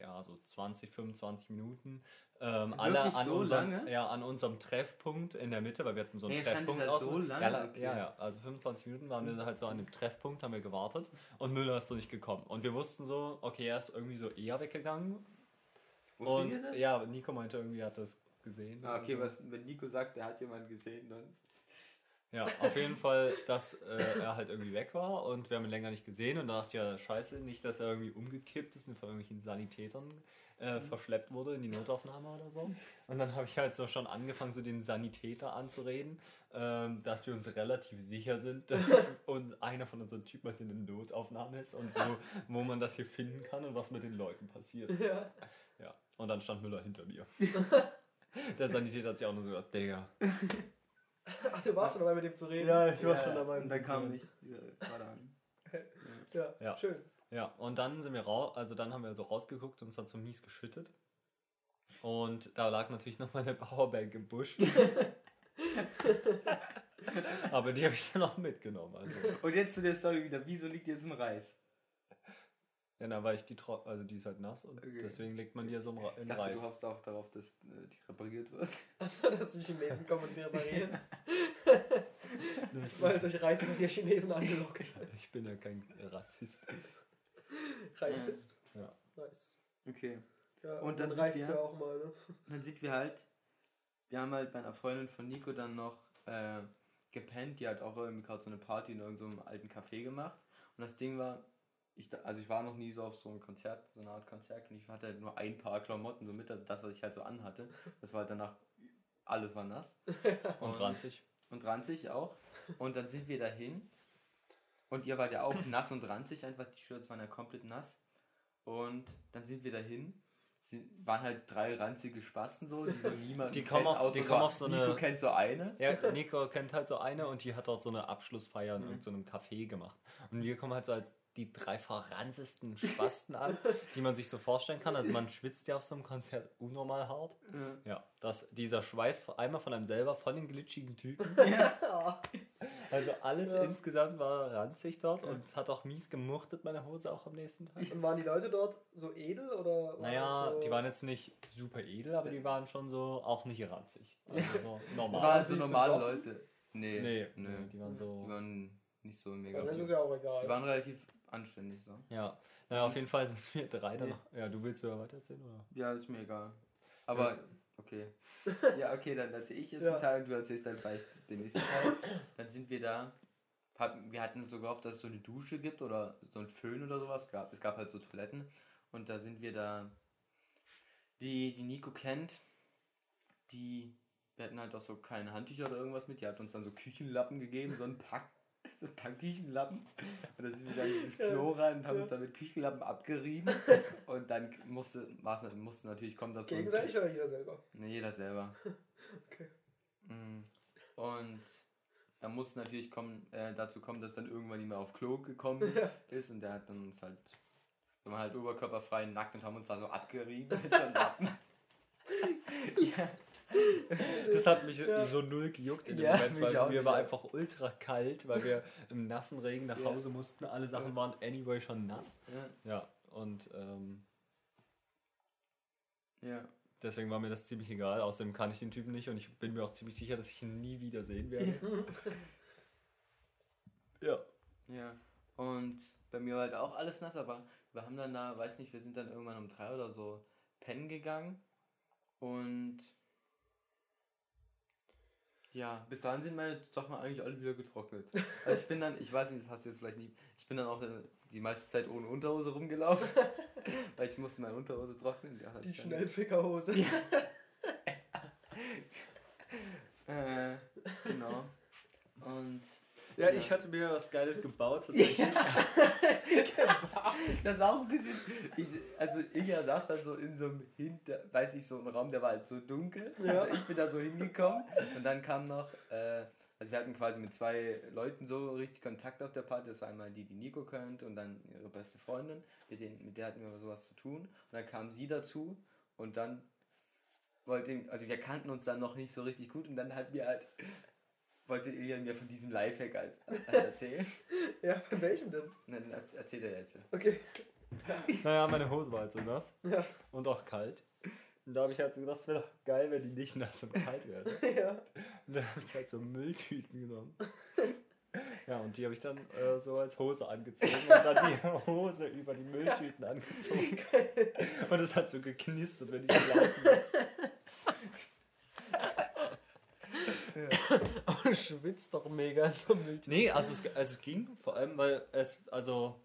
Speaker 1: ja, so 20, 25 Minuten. Ähm, alle an,
Speaker 2: so
Speaker 1: unserem,
Speaker 2: lange?
Speaker 1: ja, an unserem Treffpunkt in der Mitte, weil wir hatten so einen
Speaker 2: Hey,
Speaker 1: Treffpunkt außen.
Speaker 2: so lange?
Speaker 1: Ja,
Speaker 2: Okay.
Speaker 1: ja, ja, also 25 Minuten waren wir halt so an dem Treffpunkt, haben wir gewartet und Müller ist so nicht gekommen. Und wir wussten so, okay, er ist irgendwie so eher weggegangen.
Speaker 2: Wusstet
Speaker 1: und ja, Nico meinte irgendwie, er hat das gesehen.
Speaker 2: Ah, okay, was, wenn Nico sagt, er hat jemanden gesehen, dann.
Speaker 1: Ja, auf jeden Fall, dass äh, er halt irgendwie weg war und wir haben ihn länger nicht gesehen und da dachte ja, scheiße, nicht, dass er irgendwie umgekippt ist und von irgendwelchen Sanitätern äh, verschleppt wurde in die Notaufnahme oder so. Und dann habe ich halt so schon angefangen, so den Sanitäter anzureden, ähm, dass wir uns relativ sicher sind, dass uns einer von unseren Typen halt in der Notaufnahme ist und wo, wo man das hier finden kann und was mit den Leuten passiert.
Speaker 3: Ja.
Speaker 1: Ja, und dann stand Müller hinter mir. Der Sanitäter hat sich auch nur so gedacht, Digga.
Speaker 3: Ach, du warst schon dabei, mit dem zu reden?
Speaker 1: Ja, ich
Speaker 2: Und dann kam ich gerade an.
Speaker 3: Ja,
Speaker 1: Ja.
Speaker 3: schön.
Speaker 1: Ja, und dann sind wir raus, also dann haben wir so rausgeguckt und es hat so mies geschüttet. Und da lag natürlich noch meine Powerbank im Busch. Aber die habe ich dann auch mitgenommen. Also,
Speaker 2: Und jetzt zu der Story wieder. Wieso liegt jetzt im Reis?
Speaker 1: Ja, dann war ich die tro also die ist halt nass und
Speaker 2: Okay.
Speaker 1: deswegen legt man die ja so im, Ra
Speaker 2: Ich dachte, du
Speaker 1: Reis.
Speaker 2: hoffst auch darauf, dass äh, die repariert wird.
Speaker 3: Achso, dass die Chinesen kommen und sie reparieren. Weil durch Reise wird die Chinesen angelockt.
Speaker 1: Ich bin ja kein Rassist.
Speaker 3: Reis ist.
Speaker 1: Ja.
Speaker 3: Reis.
Speaker 2: Okay.
Speaker 3: Ja,
Speaker 2: Und
Speaker 3: und
Speaker 2: dann
Speaker 3: dann
Speaker 2: sind
Speaker 3: reißt
Speaker 2: wir-
Speaker 3: ja auch mal, ne?
Speaker 2: Dann sind wir halt, wir haben halt bei einer Freundin von Nico dann noch äh, gepennt, die hat auch irgendwie gerade so eine Party in irgendeinem alten Café gemacht. Und das Ding war, ich, also ich war noch nie so auf so einem Konzert, so eine Art Konzert und ich hatte halt nur ein paar Klamotten so mit, also das, was ich halt so anhatte. Das war halt danach, alles war nass.
Speaker 1: Und ranzig.
Speaker 2: Und ranzig auch. Und dann sind wir dahin. Und ihr wart ja auch nass und ranzig, einfach die Shirts waren ja komplett nass. Und dann sind wir dahin. Sie waren halt drei ranzige Spasten so, die so niemand
Speaker 1: Die kommen auf- die kommen auf so eine-
Speaker 2: Nico kennt so eine.
Speaker 1: Ja, Nico kennt halt so eine und die hat dort so eine Abschlussfeier in
Speaker 2: Mhm.
Speaker 1: irgendeinem Café gemacht. Und wir kommen halt so als die drei verranzesten Spasten an, die man sich so vorstellen kann. Also man schwitzt ja auf so einem Konzert unnormal hart. Ja, dass dieser Schweiß einmal von einem selber, von den glitschigen Typen. Also alles
Speaker 3: Ja.
Speaker 1: insgesamt war ranzig dort und es hat auch mies gemuchtet, meine Hose auch am nächsten Tag.
Speaker 3: Und waren die Leute dort so edel oder?
Speaker 1: Naja,
Speaker 3: das so
Speaker 1: die waren jetzt nicht super edel, aber die waren schon so auch nicht ranzig. Also so normal.
Speaker 2: Das waren so normale
Speaker 3: besoffen?
Speaker 2: Leute. Nee,
Speaker 1: nee, nee, die waren so.
Speaker 2: Die waren nicht so mega.
Speaker 3: Dann ist es ja auch egal.
Speaker 2: Die waren relativ anständig so.
Speaker 1: Ja, naja, auf jeden Fall sind wir drei dann noch. Ja, du willst ja weiter erzählen, oder?
Speaker 2: Ja, ist mir egal. Aber, okay. Ja, okay, dann erzähle ich jetzt
Speaker 3: Ja.
Speaker 2: den Teil und du erzählst dann vielleicht den nächsten Teil. Dann sind wir da. Wir hatten so gehofft, dass es so eine Dusche gibt oder so ein Föhn oder sowas gab. Es gab halt so Toiletten. Und da sind wir da. Die, die Nico kennt, die. Wir hatten halt auch so keine Handtücher oder irgendwas mit. Die hat uns dann so Küchenlappen gegeben, so ein Pack. So ein paar Küchenlappen. Und dann sind wir dann in dieses Klo rein und haben
Speaker 3: Ja.
Speaker 2: uns dann mit Küchenlappen abgerieben. Und dann musste, musste natürlich kommen, dass so
Speaker 3: Gegenseitig oder jeder selber?
Speaker 2: Ne, jeder selber.
Speaker 3: Okay.
Speaker 2: Mm. Und dann muss natürlich kommen, äh, dazu kommen, dass dann irgendwann jemand auf Klo gekommen
Speaker 3: Ja.
Speaker 2: ist und der hat dann uns halt, wir waren halt oberkörperfrei nackt und haben uns da so abgerieben mit so Lappen. ja.
Speaker 1: Das hat mich
Speaker 3: Ja.
Speaker 1: so null gejuckt in dem
Speaker 2: Ja,
Speaker 1: Moment, weil mir war einfach ultra kalt, weil wir im nassen Regen nach. Hause mussten. Alle Sachen waren anyway schon nass.
Speaker 2: Ja.
Speaker 1: Ja, und ähm,
Speaker 2: ja.
Speaker 1: deswegen war mir das ziemlich egal. Außerdem kann ich den Typen nicht und ich bin mir auch ziemlich sicher, dass ich ihn nie wieder sehen werde. Ja.
Speaker 2: Ja. Und bei mir war halt auch alles nass, aber wir haben dann da, weiß nicht, wir sind dann irgendwann um drei oder so pennen gegangen. Und ja, bis dahin sind meine Sachen eigentlich alle wieder getrocknet. Also ich bin dann, ich weiß nicht, das hast du jetzt vielleicht nie, ich bin dann auch äh, die meiste Zeit ohne Unterhose rumgelaufen, weil ich musste meine Unterhose trocknen. Die,
Speaker 3: Die Schnellfickerhose.
Speaker 2: Äh, genau. Und
Speaker 1: Ja, ich hatte mir was Geiles gebaut. tatsächlich.
Speaker 2: Das war auch ein bisschen. Ich, also Ilja saß dann so in so einem Hinter, weiß ich, so einem Raum, der war halt so dunkel.
Speaker 3: Ja.
Speaker 2: Also ich bin da so hingekommen und dann kam noch, äh, also wir hatten quasi mit zwei Leuten so richtig Kontakt auf der Party. Das war einmal die, die Nico kennt und dann ihre beste Freundin, mit, denen, mit der hatten wir sowas zu tun. Und dann kam sie dazu und dann wollte, also wir kannten uns dann noch nicht so richtig gut und dann hat mir halt, wollte Ilja mir von diesem Lifehack halt, erzählen.
Speaker 3: Ja, von welchem denn?
Speaker 2: Dann erzählt er jetzt.
Speaker 3: Okay.
Speaker 1: Naja, meine Hose war halt so nass
Speaker 3: Ja.
Speaker 1: und auch kalt. Und da habe ich halt so gedacht, es wäre doch geil, wenn die nicht nass und kalt wäre.
Speaker 3: Ja.
Speaker 1: Und dann habe ich halt so Mülltüten genommen. Ja, und die habe ich dann äh, so als Hose angezogen und dann die Hose über die Mülltüten angezogen. Und es hat so geknistert, wenn ich gelaufen bin.
Speaker 3: Du schwitzt doch mega in so einem.
Speaker 1: Nee, also es, also es ging, vor allem, weil es, also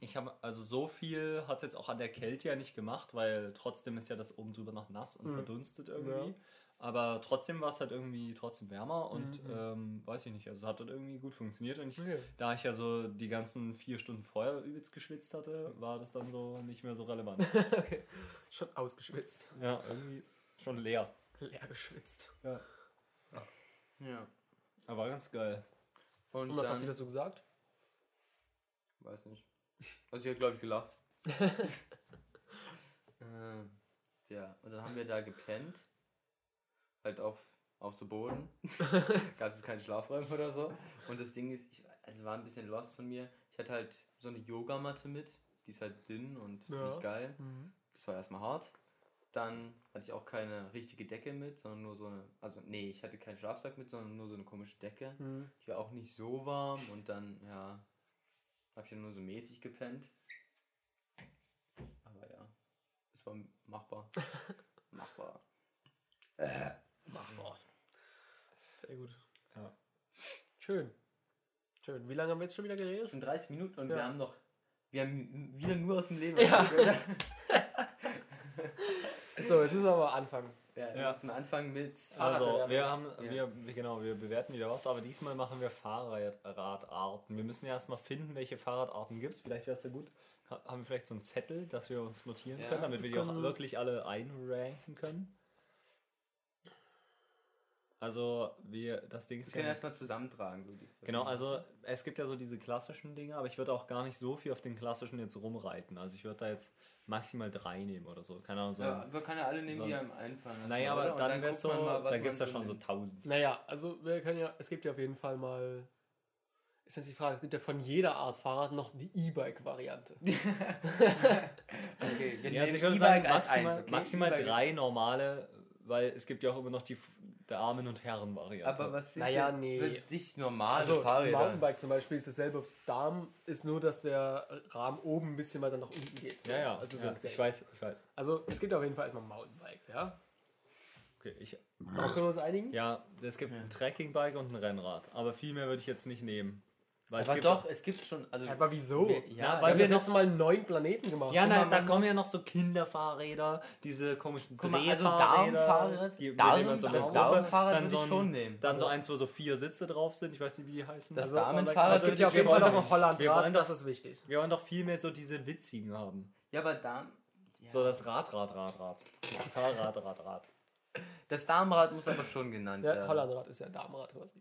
Speaker 1: ich habe, also so viel hat es jetzt auch an der Kälte ja nicht gemacht, weil trotzdem ist ja das oben drüber noch nass und
Speaker 3: Mhm.
Speaker 1: verdunstet irgendwie.
Speaker 3: Ja.
Speaker 1: Aber trotzdem war es halt irgendwie trotzdem wärmer und
Speaker 3: Mhm.
Speaker 1: ähm, weiß ich nicht, also hat dann irgendwie gut funktioniert und ich,
Speaker 3: Okay.
Speaker 1: da ich ja so die ganzen vier Stunden vorher übelst geschwitzt hatte, war das dann so nicht mehr so relevant.
Speaker 3: okay. Schon ausgeschwitzt.
Speaker 1: ja, irgendwie schon leer.
Speaker 3: Leer geschwitzt.
Speaker 1: Ja.
Speaker 2: Ja.
Speaker 1: Aber war ganz geil.
Speaker 2: Und,
Speaker 3: Und was
Speaker 2: dann,
Speaker 3: hat sie dazu gesagt?
Speaker 2: Weiß nicht. Also sie hat, glaube ich, gelacht. ähm, ja, und dann haben wir da gepennt. Halt auf, auf so Boden. Gab es keinen Schlafraum oder so. Und das Ding ist, ich also war ein bisschen lost von mir. Ich hatte halt so eine Yogamatte mit. Die ist halt dünn und
Speaker 3: Ja.
Speaker 2: nicht geil.
Speaker 3: Mhm.
Speaker 2: Das war erstmal hart. Dann hatte ich auch keine richtige Decke mit, sondern nur so eine. Also, nee, ich hatte keinen Schlafsack mit, sondern nur so eine komische Decke.
Speaker 3: Mhm.
Speaker 2: Die war auch nicht so warm und dann, ja, habe ich dann nur so mäßig gepennt. Aber ja, es war machbar. machbar.
Speaker 3: Machbar. Sehr gut.
Speaker 1: Ja.
Speaker 3: Schön. Schön. Wie lange haben wir jetzt schon wieder geredet?
Speaker 2: Schon 30 Minuten und
Speaker 3: Ja.
Speaker 2: wir haben noch, wir haben wieder nur aus dem Leben.
Speaker 3: Ja. So, jetzt müssen wir mal anfangen.
Speaker 2: ja, wir
Speaker 1: Ja.
Speaker 2: müssen anfangen mit.
Speaker 1: Also, wir haben,
Speaker 2: Ja.
Speaker 1: wir, wir- genau, wir bewerten wieder was, aber diesmal machen wir Fahrradarten. Wir müssen ja erstmal finden, welche Fahrradarten gibt es. Vielleicht wäre es ja gut, ha- haben wir vielleicht so einen Zettel, dass wir uns notieren
Speaker 2: Ja,
Speaker 1: können, damit wir die
Speaker 3: wir
Speaker 1: auch wirklich alle einranken können? Also, wir, das Ding
Speaker 2: Wir
Speaker 1: ist
Speaker 2: können
Speaker 1: ja.
Speaker 2: erstmal zusammentragen. So die
Speaker 1: Genau, also es gibt ja so diese klassischen Dinge, aber ich würde auch gar nicht so viel auf den klassischen jetzt rumreiten. Also ich würde da jetzt maximal drei nehmen oder so. Keine Ahnung, so.
Speaker 2: Ja, wir können ja alle nehmen,
Speaker 1: so-
Speaker 2: die einem einfallen. lassen,
Speaker 1: naja, aber
Speaker 2: Und
Speaker 1: dann wäre es so,
Speaker 2: mal, was
Speaker 1: da
Speaker 2: man
Speaker 1: gibt es ja schon so tausend.
Speaker 3: Naja, also wir können ja, es gibt ja auf jeden Fall mal, ist jetzt die Frage, es gibt ja von jeder Art Fahrrad noch die E-Bike-Variante.
Speaker 2: Okay, wir
Speaker 1: Ja, also
Speaker 2: nehmen
Speaker 1: ich würde
Speaker 2: E-Bike
Speaker 1: sagen, maximal,
Speaker 2: eins, okay?
Speaker 1: maximal
Speaker 2: ist
Speaker 1: drei normale, weil es gibt ja auch immer noch die F- Damen- und Herren-Variante.
Speaker 2: Aber was sind
Speaker 3: Naja,
Speaker 2: denn
Speaker 3: nee.
Speaker 2: für dich normale
Speaker 3: Also
Speaker 2: Fahrräder?
Speaker 3: Mountainbike zum Beispiel ist dasselbe Darm, ist nur, dass der Rahmen oben ein bisschen weiter nach unten geht.
Speaker 1: Ja, ja,
Speaker 3: Also,
Speaker 1: ja ich weiß, ich weiß.
Speaker 3: also es gibt auf jeden Fall erstmal Mountainbikes, ja?
Speaker 1: Okay, ich,
Speaker 3: Darauf können wir uns einigen?
Speaker 1: ja, es gibt ein Trekkingbike und ein Rennrad, aber viel mehr würde ich jetzt nicht nehmen. Weil es
Speaker 2: aber
Speaker 1: gibt
Speaker 2: doch, es gibt schon. Also,
Speaker 3: Aber wieso?
Speaker 2: Wir-
Speaker 3: ja,
Speaker 2: ja,
Speaker 3: weil wir
Speaker 1: noch-
Speaker 3: mal einen neuen Planeten gemacht
Speaker 1: Ja,
Speaker 3: haben.
Speaker 1: nein,
Speaker 2: mal,
Speaker 1: da kommen ja noch so Kinderfahrräder, diese komischen
Speaker 2: Guck mal, also Darmfahrrad,
Speaker 1: die-
Speaker 2: Darm,
Speaker 1: man so
Speaker 2: das Darmfahrrad
Speaker 1: dann so ein,
Speaker 2: schon nehmen.
Speaker 1: Dann so eins, wo so vier Sitze drauf sind, ich weiß nicht, wie die heißen.
Speaker 2: Das
Speaker 3: Also,
Speaker 2: Damenfahrrad
Speaker 3: es gibt ja auf
Speaker 1: wir
Speaker 3: jeden Fall
Speaker 1: wollen
Speaker 3: noch ein
Speaker 1: doch-
Speaker 3: Hollandrad,
Speaker 1: wir wollen doch-
Speaker 3: das ist wichtig.
Speaker 1: Wir wollen doch viel mehr so diese witzigen haben.
Speaker 2: Ja, aber Darm. Ja.
Speaker 1: So das Rad, Rad, Rad, Rad. Fahrrad, Rad, Rad.
Speaker 2: Das Darmrad muss aber schon genannt
Speaker 3: Ja,
Speaker 2: werden.
Speaker 3: Hollandrad ist ja ein Damenrad quasi.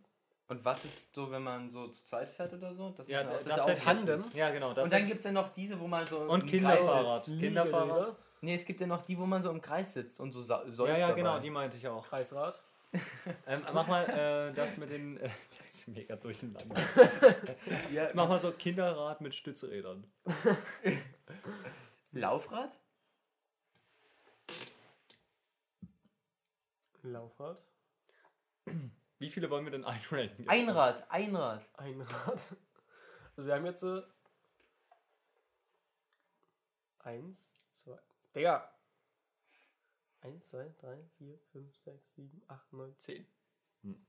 Speaker 2: Und was ist so, wenn man so zu zweit fährt oder so? Das,
Speaker 1: Ja, das,
Speaker 2: auch-
Speaker 1: das
Speaker 2: ist auch
Speaker 3: Tandem.
Speaker 1: Ja, genau. Das
Speaker 2: Und dann gibt es ja noch diese, wo man so
Speaker 1: Und
Speaker 2: im
Speaker 1: Kinderfahrrad.
Speaker 2: Kreis sitzt.
Speaker 1: Kinderfahrrad.
Speaker 3: Liegeräder,
Speaker 2: Nee, es gibt ja noch die, wo man so im Kreis sitzt und so säuft
Speaker 1: Ja, ja,
Speaker 2: dabei.
Speaker 1: genau, die meinte ich auch.
Speaker 3: Kreisrad.
Speaker 1: Ähm, mach mal äh, das mit den. Äh, das ist mega durcheinander.
Speaker 2: Ja,
Speaker 1: Mach mal so Kinderrad mit Stützrädern.
Speaker 2: Laufrad?
Speaker 3: Laufrad.
Speaker 1: Wie viele wollen wir denn einranken? jetzt?
Speaker 2: Einrad, Einrad.
Speaker 3: Ein Rad. Also wir haben jetzt äh, eins, zwei. Digga. Eins, zwei, drei, vier, fünf, sechs, sieben, acht, neun, zehn.
Speaker 1: Hm.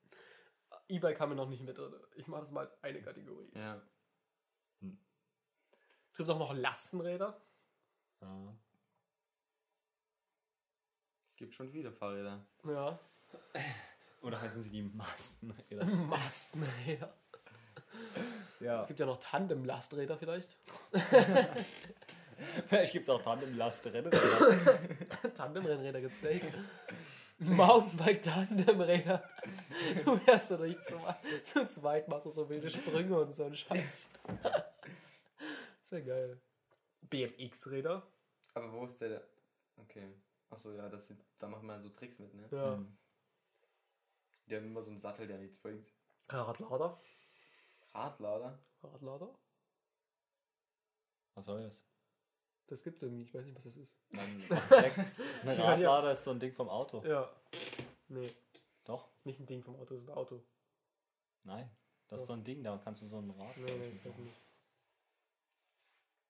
Speaker 3: E-Bike haben wir noch nicht mit drin. Ich mache das mal als eine Kategorie.
Speaker 2: Ja.
Speaker 3: Es gibt auch noch Lastenräder.
Speaker 1: Ja.
Speaker 2: Es gibt schon viele Fahrräder.
Speaker 3: Ja.
Speaker 1: Oder heißen sie die Mastenräder?
Speaker 3: Mastenräder.
Speaker 1: ja.
Speaker 3: Es gibt ja noch Tandem-Lasträder vielleicht.
Speaker 1: Vielleicht gibt es auch Tandem-Lasträder.
Speaker 3: Tandemrennräder gibt's safe. Mountainbike-Tandemräder. Du wärst so durch zwei, zu zweit, machst du so wilde Sprünge und so einen Scheiß. Das wäre geil. BMX-Räder.
Speaker 2: Aber wo ist der? Okay. Achso, ja, das sind, da macht man so Tricks mit, ne?
Speaker 3: Ja.
Speaker 1: Hm.
Speaker 2: Die haben immer so einen Sattel, der nichts bringt.
Speaker 3: Radlader.
Speaker 2: Radlader?
Speaker 3: Radlader?
Speaker 1: Was soll das?
Speaker 3: Das gibt's irgendwie. Ich weiß nicht, was das ist.
Speaker 1: Weg. Ein
Speaker 3: Ja, ja.
Speaker 1: Radlader ist so ein Ding vom Auto.
Speaker 3: Ja. Nee,
Speaker 1: Doch?
Speaker 3: nicht ein Ding vom Auto, das ist ein Auto.
Speaker 1: Nein. Das ist so ein Ding, da kannst du so ein Rad.
Speaker 3: Nee, nee, das, nicht.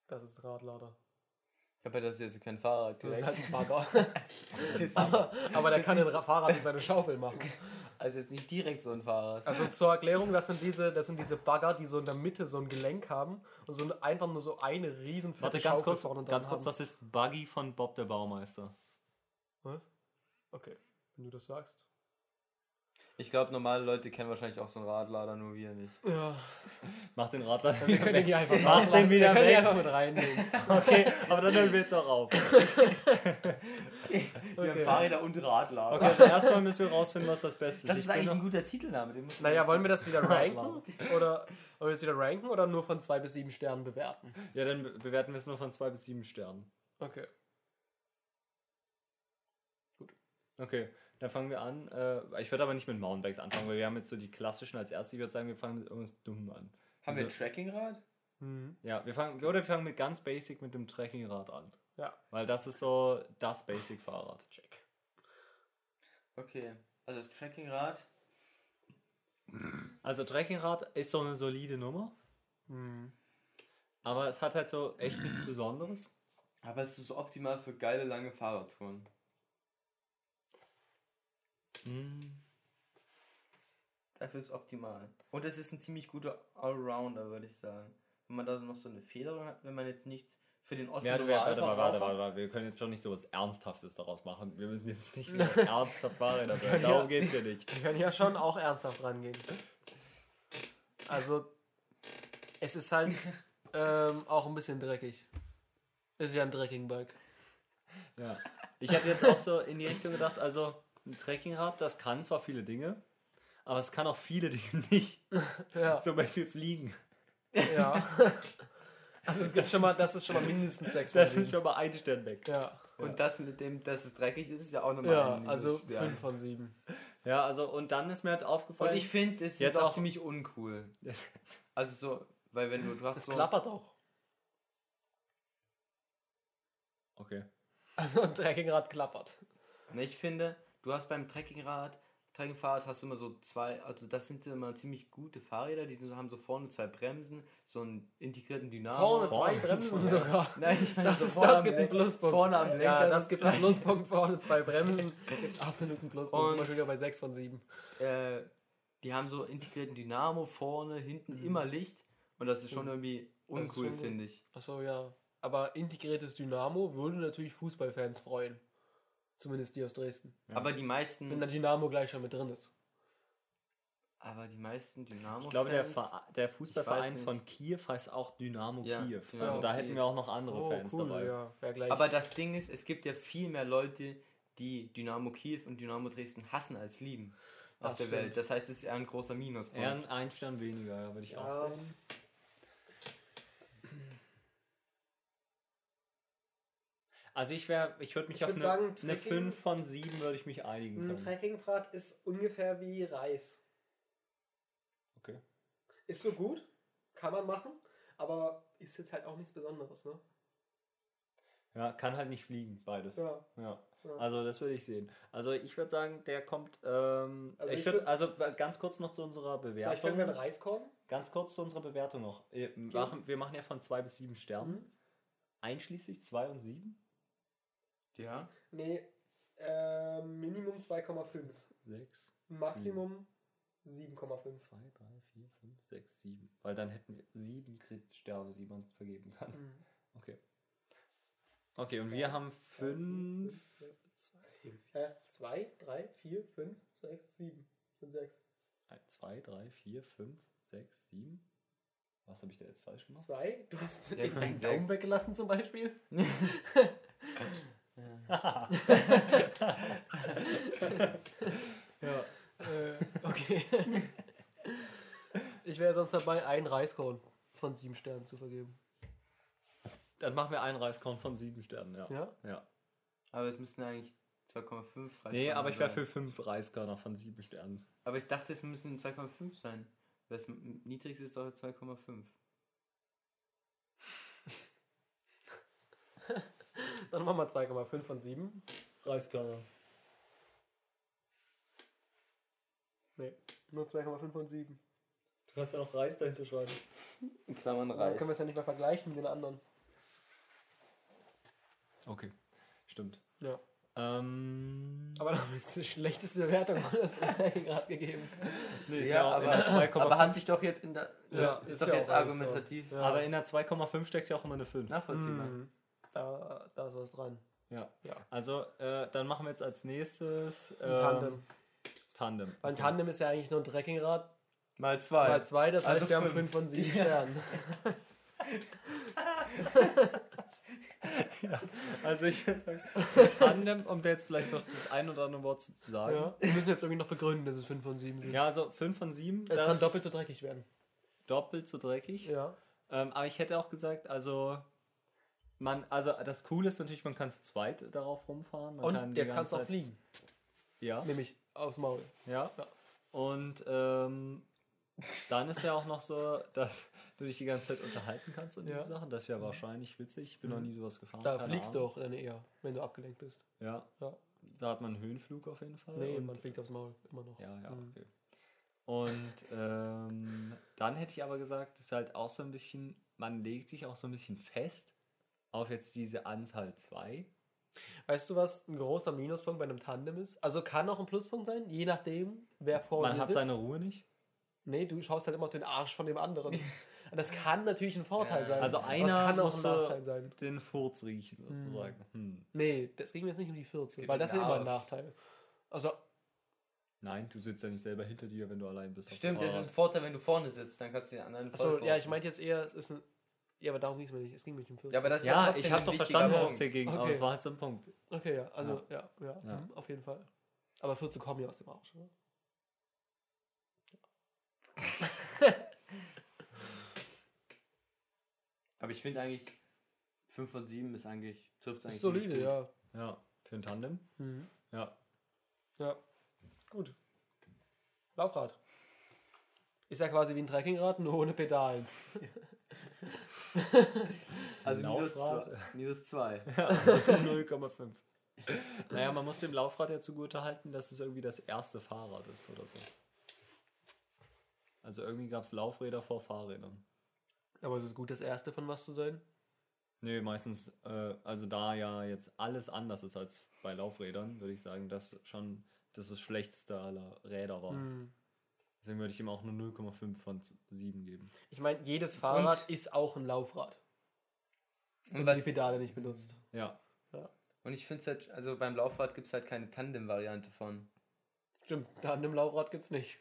Speaker 3: das ist Radlader.
Speaker 2: Aber das ist jetzt kein Fahrrad.
Speaker 3: Das ist
Speaker 2: direkt.
Speaker 3: halt ein Bagger.
Speaker 2: Das
Speaker 3: aber, aber der
Speaker 2: Das
Speaker 3: kann ein Ra- Fahrrad in seine Schaufel machen.
Speaker 2: also jetzt nicht direkt so ein Fahrrad.
Speaker 3: Also zur Erklärung, das sind diese, das sind diese Bagger, die so in der Mitte so ein Gelenk haben und so einfach nur so eine riesen
Speaker 1: Warte, ganz
Speaker 3: Schaufel
Speaker 1: kurz,
Speaker 3: vorne dran
Speaker 1: ganz kurz,
Speaker 3: haben.
Speaker 1: das ist Buggy von Bob der Baumeister.
Speaker 3: Was? Okay, wenn du das sagst.
Speaker 2: Ich glaube, normale Leute kennen wahrscheinlich auch so einen Radlader, nur wir nicht.
Speaker 3: Ja,
Speaker 1: Mach den Radlader
Speaker 3: wir können den
Speaker 1: weg.
Speaker 3: hier einfach
Speaker 1: Mach den wieder
Speaker 3: wir können ihn
Speaker 1: weg.
Speaker 3: einfach mit reinnehmen.
Speaker 1: Okay, aber dann hören wir jetzt auch auf.
Speaker 2: Wir
Speaker 3: Okay.
Speaker 2: haben Fahrräder und Radlader.
Speaker 1: Okay, also erstmal müssen wir rausfinden, was das Beste ist.
Speaker 2: Das
Speaker 1: Ich
Speaker 2: ist
Speaker 1: bin
Speaker 2: eigentlich
Speaker 1: noch-
Speaker 2: ein guter Titelname. Den
Speaker 3: Naja, wollen wir das wieder ranken? Oder wollen wir das wieder ranken oder nur von zwei bis sieben Sternen bewerten?
Speaker 1: Ja, dann be- bewerten wir es nur von zwei bis sieben Sternen.
Speaker 3: Okay.
Speaker 1: Okay, dann fangen wir an. Äh, ich würde aber nicht mit Mountainbikes anfangen, weil wir haben jetzt so die klassischen als erstes. Ich würde sagen, wir fangen mit irgendwas dumm an.
Speaker 2: Haben wir ein
Speaker 1: Also-
Speaker 2: Trackingrad?
Speaker 3: Mhm.
Speaker 1: Ja, wir fangen, oder wir fangen mit ganz basic mit dem Trekkingrad an.
Speaker 3: Ja.
Speaker 1: Weil das ist so das Basic-Fahrrad.
Speaker 3: Check.
Speaker 2: Okay. Also das Trackingrad.
Speaker 1: Also Trekkingrad ist so eine solide Nummer,
Speaker 3: Mhm.
Speaker 1: aber es hat halt so echt nichts Besonderes.
Speaker 2: Aber es ist so optimal für geile lange Fahrradtouren.
Speaker 1: Hm.
Speaker 2: Dafür ist es optimal. Und es ist ein ziemlich guter Allrounder, würde ich sagen. Wenn man da noch so eine Federung hat, wenn man jetzt nichts für den Otto
Speaker 1: Ja, du, warte, warte, warte, warte, warte, wir können jetzt schon nicht so was Ernsthaftes daraus machen. Wir müssen jetzt nicht so ernsthaft werden.
Speaker 3: Ja.
Speaker 1: Darum geht's ja nicht.
Speaker 3: Wir können ja schon auch ernsthaft rangehen. Also, es ist halt ähm, auch ein bisschen dreckig. Ist ja ein Trekkingbike.
Speaker 1: Ja. Ich hätte jetzt auch so in die Richtung gedacht, also ein Trekkingrad, das kann zwar viele Dinge, aber es kann auch viele Dinge nicht.
Speaker 3: Ja.
Speaker 1: Zum Beispiel fliegen.
Speaker 3: ja. Also es gibt schon mal, das ist schon mal mindestens sechs
Speaker 1: Das ist schon mal ein Stern weg.
Speaker 3: Ja.
Speaker 2: Und das mit dem, dass es dreckig ist, ist ja auch nochmal
Speaker 3: Ja,
Speaker 2: ein
Speaker 3: also
Speaker 2: Minusstern.
Speaker 3: fünf von sieben.
Speaker 1: Ja, also und dann ist mir halt aufgefallen.
Speaker 2: Und ich finde, es
Speaker 1: Jetzt
Speaker 2: ist auch,
Speaker 1: auch-
Speaker 2: ziemlich uncool. Also so, weil wenn du, du hast
Speaker 3: Das
Speaker 2: so...
Speaker 3: klappert auch.
Speaker 1: okay.
Speaker 3: Also ein Trekkingrad klappert.
Speaker 2: Ne, ich finde, du hast beim Trekkingrad, Trekkingfahrrad hast du immer so zwei, also das sind immer ziemlich gute Fahrräder, die sind, haben so vorne zwei Bremsen, so einen integrierten Dynamo.
Speaker 3: Vorne zwei
Speaker 1: vorne.
Speaker 3: Bremsen sogar.
Speaker 2: Nein, ich meine,
Speaker 3: Das,
Speaker 2: so
Speaker 3: ist, das gibt einen Pluspunkt.
Speaker 2: Vorne am Lenker.
Speaker 3: Ja, das gibt
Speaker 2: zwei-
Speaker 3: einen Pluspunkt. Vorne zwei Bremsen. Gibt absoluten Pluspunkt. Zum Beispiel wieder bei 6 von 7.
Speaker 2: äh, die haben so integrierten Dynamo vorne, hinten immer Licht und das ist schon
Speaker 3: Mhm.
Speaker 2: irgendwie uncool, finde ich.
Speaker 3: Achso, ja. Aber integriertes Dynamo würde natürlich Fußballfans freuen. Zumindest die aus Dresden.
Speaker 1: Ja.
Speaker 2: Aber die meisten,
Speaker 3: Wenn der Dynamo gleich schon mit drin ist.
Speaker 2: aber die meisten Dynamo
Speaker 1: Ich glaube, der, Ver der Fußballverein von Kiew heißt auch Dynamo
Speaker 2: Ja,
Speaker 1: Kiew.
Speaker 2: Dynamo
Speaker 1: also da hätten wir auch noch andere
Speaker 3: Oh,
Speaker 1: Fans
Speaker 3: cool,
Speaker 1: dabei.
Speaker 3: ja.
Speaker 2: Aber das Ding ist, es gibt ja viel mehr Leute, die Dynamo Kiew und Dynamo Dresden hassen als lieben auf
Speaker 3: Das
Speaker 2: der
Speaker 3: stimmt.
Speaker 2: Welt. Das heißt, es ist eher ein großer Minuspunkt.
Speaker 1: Eher ein, ein Stern weniger, ja, würde ich auch sagen. Also ich wäre, ich würde mich
Speaker 3: Ich
Speaker 1: auf
Speaker 3: würd
Speaker 1: eine,
Speaker 3: sagen,
Speaker 1: eine
Speaker 3: Trekking-
Speaker 1: 5 von 7 würde ich mich einigen
Speaker 3: ein
Speaker 1: können.
Speaker 3: Trekkingrad ist ungefähr wie Reis.
Speaker 1: Okay.
Speaker 3: Ist so gut, kann man machen, aber ist jetzt halt auch nichts Besonderes, ne?
Speaker 1: Ja, kann halt nicht fliegen, beides. Ja.
Speaker 3: Ja. Ja.
Speaker 1: Also das würde ich sehen. Also ich würde sagen, der kommt. Ähm,
Speaker 3: Also
Speaker 1: ich würde
Speaker 3: würd-
Speaker 1: also ganz kurz noch zu unserer
Speaker 3: Vielleicht können wir
Speaker 1: Bewertung.
Speaker 3: ein Reiskorn.
Speaker 1: Ganz kurz zu unserer Bewertung noch. Wir machen, wir machen ja von 2 bis 7 Sternen.
Speaker 3: Mhm.
Speaker 1: Einschließlich 2 und 7?
Speaker 2: Ja.
Speaker 3: Nee, ähm, Minimum 2,5.
Speaker 1: 6,
Speaker 3: Maximum 7,5.
Speaker 1: 2, 3, 4, 5, 6, 7. Weil dann hätten wir 7 Sterne, die man vergeben kann.
Speaker 3: Mhm.
Speaker 1: Okay. Okay, und wir haben 5.
Speaker 3: Hä? 2, 3, 4, 5, 6, 7. Sind 6.
Speaker 1: 2, 3, 4, 5, 6, 7. Was habe ich da jetzt falsch gemacht?
Speaker 3: 2? Du hast
Speaker 2: Ja,
Speaker 3: den. Daumen weggelassen zum Beispiel? Ja. Äh, okay. ich wäre sonst dabei, einen Reiskorn von 7 Sternen zu vergeben.
Speaker 1: Dann machen wir einen Reiskorn von 7 Sternen, ja.
Speaker 3: Ja?
Speaker 1: ja.
Speaker 2: Aber es müssten eigentlich 2,5
Speaker 1: Nee,
Speaker 2: Reiskörner
Speaker 1: aber ich wäre für 5 Reiskörner von 7 Sternen.
Speaker 2: Aber ich dachte, es müssen 2,5 sein. Das niedrigste ist doch 2,5.
Speaker 3: Dann machen wir 2,5 von 7.
Speaker 1: Reiskörner.
Speaker 3: Nee, nur 2,5 von 7.
Speaker 1: Du kannst ja auch Reis dahinter schreiben.
Speaker 2: In Klammern
Speaker 3: Dann
Speaker 2: Reis.
Speaker 3: können wir es ja nicht mal vergleichen mit den anderen.
Speaker 1: Okay, stimmt.
Speaker 3: Ja.
Speaker 1: Ähm,
Speaker 3: Aber dann wird die schlechteste Bewertung das gerade gegeben.
Speaker 1: nee, ist
Speaker 2: ja,
Speaker 1: ja, auch in der
Speaker 2: aber,
Speaker 1: 2,5.
Speaker 2: aber hat sich doch jetzt in der. Das
Speaker 3: Ja,
Speaker 2: ist,
Speaker 3: ist
Speaker 2: doch
Speaker 3: ja
Speaker 2: jetzt
Speaker 3: so.
Speaker 2: argumentativ
Speaker 3: Ja.
Speaker 1: aber in der 2,5 steckt ja auch immer eine 5.
Speaker 2: nachvollziehbar.
Speaker 3: Hm, da, da ist was dran.
Speaker 1: Ja.
Speaker 3: Ja.
Speaker 1: Also, äh, dann machen wir jetzt als nächstes ähm,
Speaker 3: Tandem.
Speaker 1: Tandem.
Speaker 3: Weil ein Tandem ist ja eigentlich nur ein Trekkingrad.
Speaker 2: Mal zwei.
Speaker 3: Mal zwei, das heißt,
Speaker 2: Also
Speaker 3: wir haben
Speaker 2: fünf.
Speaker 3: 5 von 7
Speaker 2: Ja.
Speaker 3: Sternen.
Speaker 1: Also ich würde sagen, Tandem, um da jetzt vielleicht noch das ein oder andere Wort zu sagen.
Speaker 3: Ja. Wir müssen jetzt irgendwie noch begründen, dass es 5 von 7 sind.
Speaker 1: Ja, also 5 von 7.
Speaker 3: es kann doppelt so dreckig werden.
Speaker 1: doppelt so dreckig.
Speaker 3: Ja.
Speaker 1: Ähm, aber ich hätte auch gesagt, also man, also das Coole ist natürlich, man kann zu zweit darauf rumfahren. Man kann
Speaker 3: Und
Speaker 1: die
Speaker 3: jetzt kannst du auch fliegen.
Speaker 1: Ja,
Speaker 3: Nämlich aufs Maul.
Speaker 1: ja.
Speaker 3: Ja.
Speaker 1: Und ähm, dann ist ja auch noch so, dass du dich die ganze Zeit unterhalten kannst und
Speaker 3: Ja.
Speaker 1: diese Sachen. Das ist ja wahrscheinlich witzig. Ich bin noch nie sowas gefahren.
Speaker 3: Da fliegst
Speaker 1: Ahnung.
Speaker 3: du auch dann eher, wenn du abgelenkt bist.
Speaker 1: Ja.
Speaker 3: Ja.
Speaker 1: Da hat man einen Höhenflug auf jeden Fall.
Speaker 3: Nee, man fliegt aufs Maul, immer noch.
Speaker 1: Ja, ja,
Speaker 3: Mhm.
Speaker 1: okay. Und ähm, dann hätte ich aber gesagt, das ist halt auch so ein bisschen, man legt sich auch so ein bisschen fest auf jetzt diese Anzahl 2.
Speaker 3: Weißt du, was ein großer Minuspunkt bei einem Tandem ist? Also kann auch ein Pluspunkt sein, je nachdem, wer vor
Speaker 1: Man
Speaker 3: dir
Speaker 1: hat
Speaker 3: sitzt.
Speaker 1: seine Ruhe nicht.
Speaker 3: Nee, du schaust halt immer auf den Arsch von dem anderen. Und das kann natürlich ein Vorteil
Speaker 2: Ja.
Speaker 3: sein.
Speaker 1: Also einer
Speaker 3: kann auch
Speaker 1: muss
Speaker 3: ein Nachteil sein.
Speaker 1: Den Furz riechen sozusagen. Hm.
Speaker 3: Nee, das ging mir jetzt nicht um die 14,
Speaker 2: geht
Speaker 3: weil das ist immer ein. Nachteil. Also,
Speaker 1: Nein, du sitzt ja nicht selber hinter dir, wenn du allein bist.
Speaker 2: Stimmt, das ist ein. Vorteil, wenn du vorne sitzt, dann kannst du den anderen
Speaker 3: achso, ja, ich meinte jetzt eher, es ist ein, Ja, aber darum ging es mir nicht. Es ging mit dem 14.
Speaker 2: Ja, aber das ist
Speaker 1: Ja,
Speaker 2: trotzdem
Speaker 1: ich habe doch verstanden, worauf
Speaker 2: Punkt.
Speaker 1: es hier ging, aber
Speaker 3: Okay.
Speaker 1: es war halt so ein Punkt.
Speaker 3: Okay, ja, also, ja, ja,
Speaker 1: Ja.
Speaker 3: hm, auf jeden Fall. Aber 14 kommen ja aus dem Rausch, oder?
Speaker 2: Aber ich finde eigentlich 5 von 7 ist eigentlich, trifft es eigentlich
Speaker 3: Ist solide, ja.
Speaker 1: Ja, für ein Tandem.
Speaker 3: Mhm.
Speaker 1: Ja.
Speaker 3: Ja, gut. Laufrad. Ist ja quasi wie ein Trekkingrad, nur ohne Pedalen.
Speaker 2: Also minus
Speaker 1: Laufrad.
Speaker 2: 2. Minus 2.
Speaker 1: 0,5. Naja, man muss dem Laufrad ja zugute halten, dass es irgendwie das erste Fahrrad ist oder so. Also irgendwie gab es Laufräder vor Fahrrädern.
Speaker 3: Aber es ist gut, das erste von was zu sein.
Speaker 1: Nee, meistens, äh, also da ja jetzt alles anders ist als bei Laufrädern, würde ich sagen, dass schon das das schlechteste aller Räder war.
Speaker 3: Hm.
Speaker 1: Deswegen würde ich ihm auch nur 0,5 von 7 geben.
Speaker 3: Ich meine, jedes Fahrrad ist auch ein Laufrad.
Speaker 2: Und,
Speaker 3: Wenn man die
Speaker 2: was,
Speaker 3: Pedale nicht benutzt.
Speaker 1: Ja,
Speaker 2: und ich finde es halt, also beim Laufrad gibt es halt keine Tandem-Variante von.
Speaker 3: Stimmt, da an dem Laufrad gibt's nicht.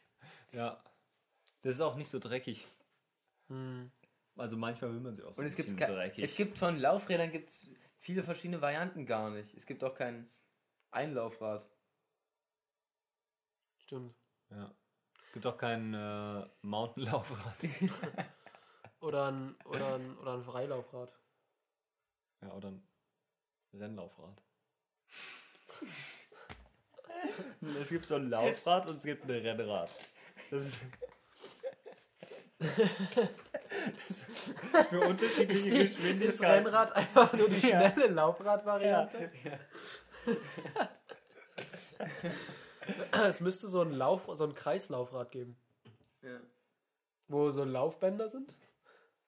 Speaker 1: ja. Das ist auch nicht so dreckig.
Speaker 3: Hm.
Speaker 1: Also manchmal will man sie auch so
Speaker 2: Und
Speaker 1: ein
Speaker 2: es gibt,
Speaker 1: dreckig.
Speaker 2: es gibt von Laufrädern gibt's viele verschiedene Varianten gar nicht. Es gibt auch kein Einlaufrad.
Speaker 3: Stimmt.
Speaker 1: ja. Es gibt auch kein äh, Mountainlaufrad.
Speaker 3: Oder ein, oder ein, oder ein Freilaufrad.
Speaker 1: ja, oder ein Rennlaufrad. es gibt so ein Laufrad und es gibt ein Rennrad. Das ist, das für unterschiedliche
Speaker 3: Ist, die, ist
Speaker 1: Geschwindigkeiten.
Speaker 3: Rennrad einfach nur die
Speaker 1: Ja.
Speaker 3: schnelle Laufradvariante? Es müsste so ein Lauf, so ein Kreislaufrad geben,
Speaker 2: Ja.
Speaker 3: wo so Laufbänder sind.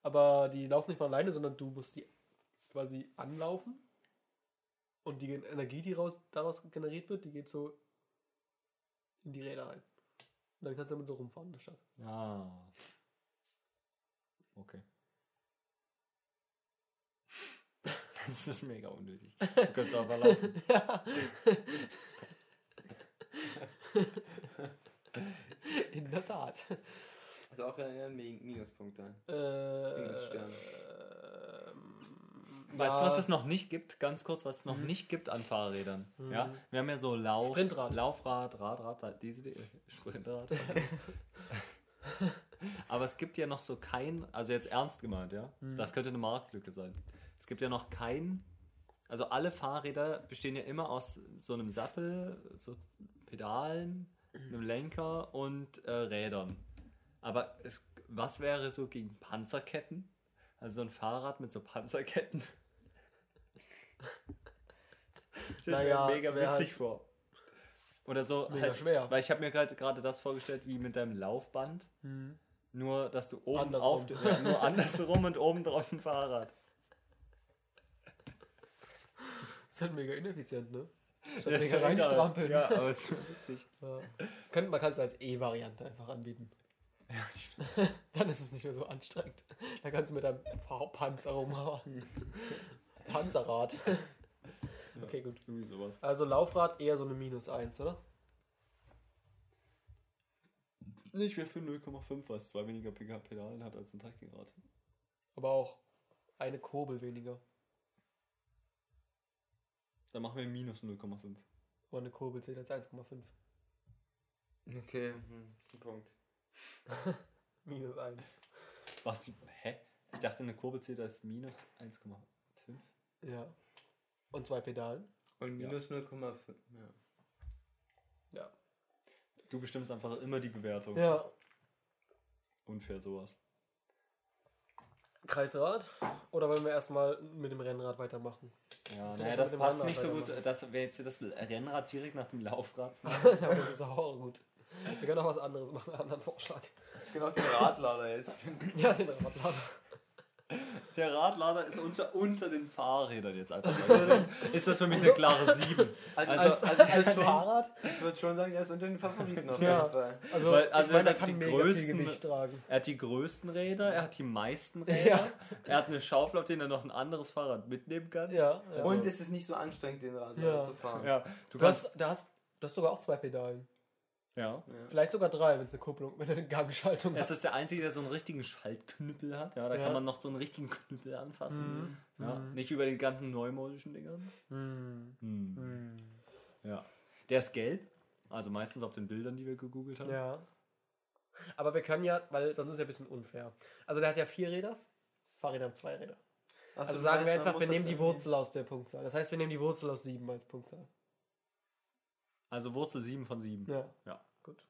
Speaker 3: Aber die laufen nicht von alleine, sondern du musst die quasi anlaufen. Und die Energie, die raus, daraus generiert wird, die geht so in die Räder rein. Und dann kannst du damit so rumfahren in der Stadt.
Speaker 1: Ah. Okay. Das ist mega unnötig. Du könntest einfach laufen.
Speaker 3: ja. In der Tat.
Speaker 2: Also auch ein Mi- Minuspunkt dann.
Speaker 3: Äh,
Speaker 2: Minusstern.
Speaker 3: ähm,
Speaker 1: Weißt
Speaker 3: ja,
Speaker 1: du, was es noch nicht gibt? Ganz kurz, was es noch nicht gibt an Fahrrädern. Ja, wir haben ja so Lauf,
Speaker 3: Sprintrad.
Speaker 1: Laufrad, Rad, Rad, diese die- Sprintrad. Aber es gibt ja noch so kein, also jetzt ernst gemeint, ja. Das könnte eine Marktlücke sein. Es gibt ja noch kein, also alle Fahrräder bestehen ja immer aus so einem Sattel, so Pedalen, einem Lenker und äh, Rädern. Aber es, was wäre so gegen Panzerketten? Also so ein Fahrrad mit so Panzerketten. Ich
Speaker 3: Naja,
Speaker 1: mir mega witzig
Speaker 3: halt
Speaker 1: vor. Oder so,
Speaker 3: mega
Speaker 1: halt,
Speaker 3: schwer.
Speaker 1: weil ich habe mir gerade das vorgestellt wie mit deinem Laufband.
Speaker 3: Hm.
Speaker 1: Nur, dass du oben
Speaker 3: Andersrum.
Speaker 1: auf ja, nur andersrum und oben drauf ein Fahrrad.
Speaker 3: ist halt mega ineffizient, ne? Halt
Speaker 1: ist ja
Speaker 3: reinstrampeln.
Speaker 1: Ja, aber es ist witzig.
Speaker 3: Ja. Könnt, man kann es als E-Variante einfach anbieten.
Speaker 1: Ja.
Speaker 3: Dann ist es nicht mehr so anstrengend. Da kannst du mit deinem Pa- Panzer rumhauen. Panzerrad. Okay, gut.
Speaker 1: Irgendwie sowas.
Speaker 3: Also Laufrad eher so eine Minus 1, oder?
Speaker 1: Nicht mehr für 0,5, weil es zwei weniger PK-Pedalen hat als ein Trekkingrad.
Speaker 3: Aber auch eine Kurbel weniger.
Speaker 1: Dann machen wir minus 0,5.
Speaker 3: Aber eine Kurbel zählt als 1,5.
Speaker 2: Okay, hm, das ist ein Punkt.
Speaker 3: Minus 1.
Speaker 1: Was? Hä? Ich dachte, eine Kurbel zählt als minus 1,5.
Speaker 3: Ja. Und zwei Pedalen.
Speaker 2: Und minus 0,5. Ja.
Speaker 3: Ja.
Speaker 1: Du bestimmst einfach immer die Bewertung.
Speaker 3: Ja.
Speaker 1: Unfair sowas.
Speaker 3: Kreisrad? Oder wollen wir erstmal mit dem Rennrad weitermachen?
Speaker 1: Ja, naja,
Speaker 3: wir
Speaker 1: das passt nicht so gut.
Speaker 3: weitermachen?
Speaker 1: Das wäre jetzt das Rennrad direkt nach dem Laufrad zu machen.
Speaker 3: Aber das ist auch gut. Wir können auch was anderes machen, einen anderen Vorschlag.
Speaker 2: Genau den Radlader jetzt finden.
Speaker 3: Ja, den Radlader.
Speaker 1: Der Radlader ist unter, unter den Fahrrädern jetzt einfach. Also ist das für mich eine klare 7. Also,
Speaker 2: als,
Speaker 3: Als Fahrrad?
Speaker 2: ich würde schon sagen, er ist unter den Favoriten auf
Speaker 3: Ja.
Speaker 2: jeden Fall.
Speaker 3: Also,
Speaker 1: Weil- also
Speaker 3: ich meine,
Speaker 1: er hat die größten-
Speaker 3: viel Gewicht tragen.
Speaker 1: er hat die größten Räder, er hat die meisten Räder,
Speaker 3: Ja.
Speaker 1: er hat eine Schaufel, auf der er noch ein anderes Fahrrad mitnehmen kann.
Speaker 3: Ja. ja.
Speaker 1: Also-
Speaker 2: Und es ist nicht so anstrengend, den Radlader
Speaker 3: Ja.
Speaker 2: zu fahren.
Speaker 1: Ja, du
Speaker 3: du,
Speaker 1: kannst.
Speaker 3: hast, du, hast, du hast sogar auch zwei Pedalen.
Speaker 1: Ja.
Speaker 3: Vielleicht sogar drei, wenn es eine Kupplung, wenn du eine Gangschaltung
Speaker 1: Es
Speaker 3: hast.
Speaker 1: ist der Einzige, der so einen richtigen Schaltknüppel hat. Ja, da
Speaker 3: Ja.
Speaker 1: kann man noch so einen richtigen Knüppel anfassen.
Speaker 3: Mhm.
Speaker 1: Ja,
Speaker 3: Mhm.
Speaker 1: Nicht über die ganzen neumodischen Dingern.
Speaker 3: Hm.
Speaker 1: Hm.
Speaker 3: Hm.
Speaker 1: Ja. Der ist gelb. Also meistens auf den Bildern, die wir gegoogelt haben.
Speaker 3: Ja. Aber wir können ja, weil sonst ist ja ein bisschen unfair. Also der hat ja vier Räder, Fahrräder haben zwei Räder. Also
Speaker 2: du
Speaker 3: sagen
Speaker 2: meinst,
Speaker 3: wir einfach, wir nehmen die Wurzel aus der Punktzahl. Das heißt, wir nehmen die Wurzel aus sieben als Punktzahl.
Speaker 1: Also Wurzel 7 von 7.
Speaker 3: Ja.
Speaker 1: Ja.
Speaker 3: Gut.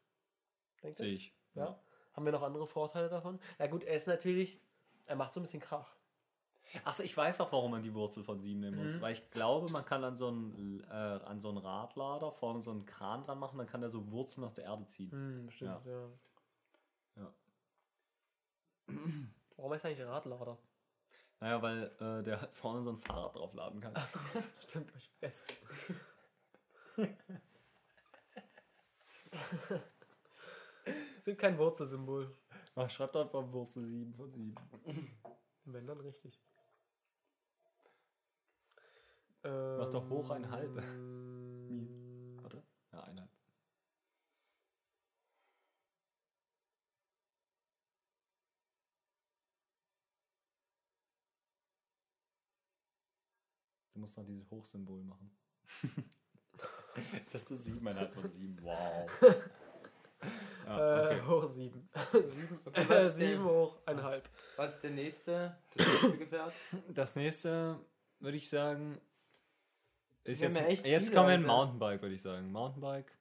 Speaker 3: Denkst du?
Speaker 1: Sehe ich.
Speaker 3: Ja. Haben wir noch andere Vorteile davon? Ja gut, er ist natürlich, er macht so ein bisschen Krach.
Speaker 1: Achso, ich weiß auch, warum man die Wurzel von 7 nehmen muss.
Speaker 3: Mhm.
Speaker 1: Weil ich glaube, man kann an so einen, äh, an so einen Radlader vorne so einen Kran dran machen, dann kann der so Wurzeln aus der Erde ziehen.
Speaker 3: Hm, stimmt, ja.
Speaker 1: Ja.
Speaker 3: Warum heißt er eigentlich Radlader?
Speaker 1: Naja, weil äh, der halt vorne so ein Fahrrad draufladen kann.
Speaker 3: Achso, stimmt, ich weiß. Sind kein Wurzelsymbol.
Speaker 1: Ach, schreibt einfach Wurzel 7 von 7.
Speaker 3: Wenn dann richtig.
Speaker 1: Mach doch hoch eine halbe.
Speaker 3: Ähm,
Speaker 1: Warte. Ja, eineinhalb. Du musst noch dieses Hochsymbol machen. Jetzt hast du siebeneinhalb von sieben. Wow. Ja,
Speaker 3: äh,
Speaker 1: okay.
Speaker 3: Hoch sieben. sieben,
Speaker 2: Okay, was
Speaker 3: äh,
Speaker 2: ist denn-
Speaker 3: sieben hoch eineinhalb.
Speaker 2: Was ist der nächste? Das nächste Gefährt?
Speaker 1: Das nächste würde ich sagen. Ist
Speaker 2: Wir
Speaker 1: jetzt, jetzt kommen wir in. Mountainbike, würde ich sagen. Mountainbike.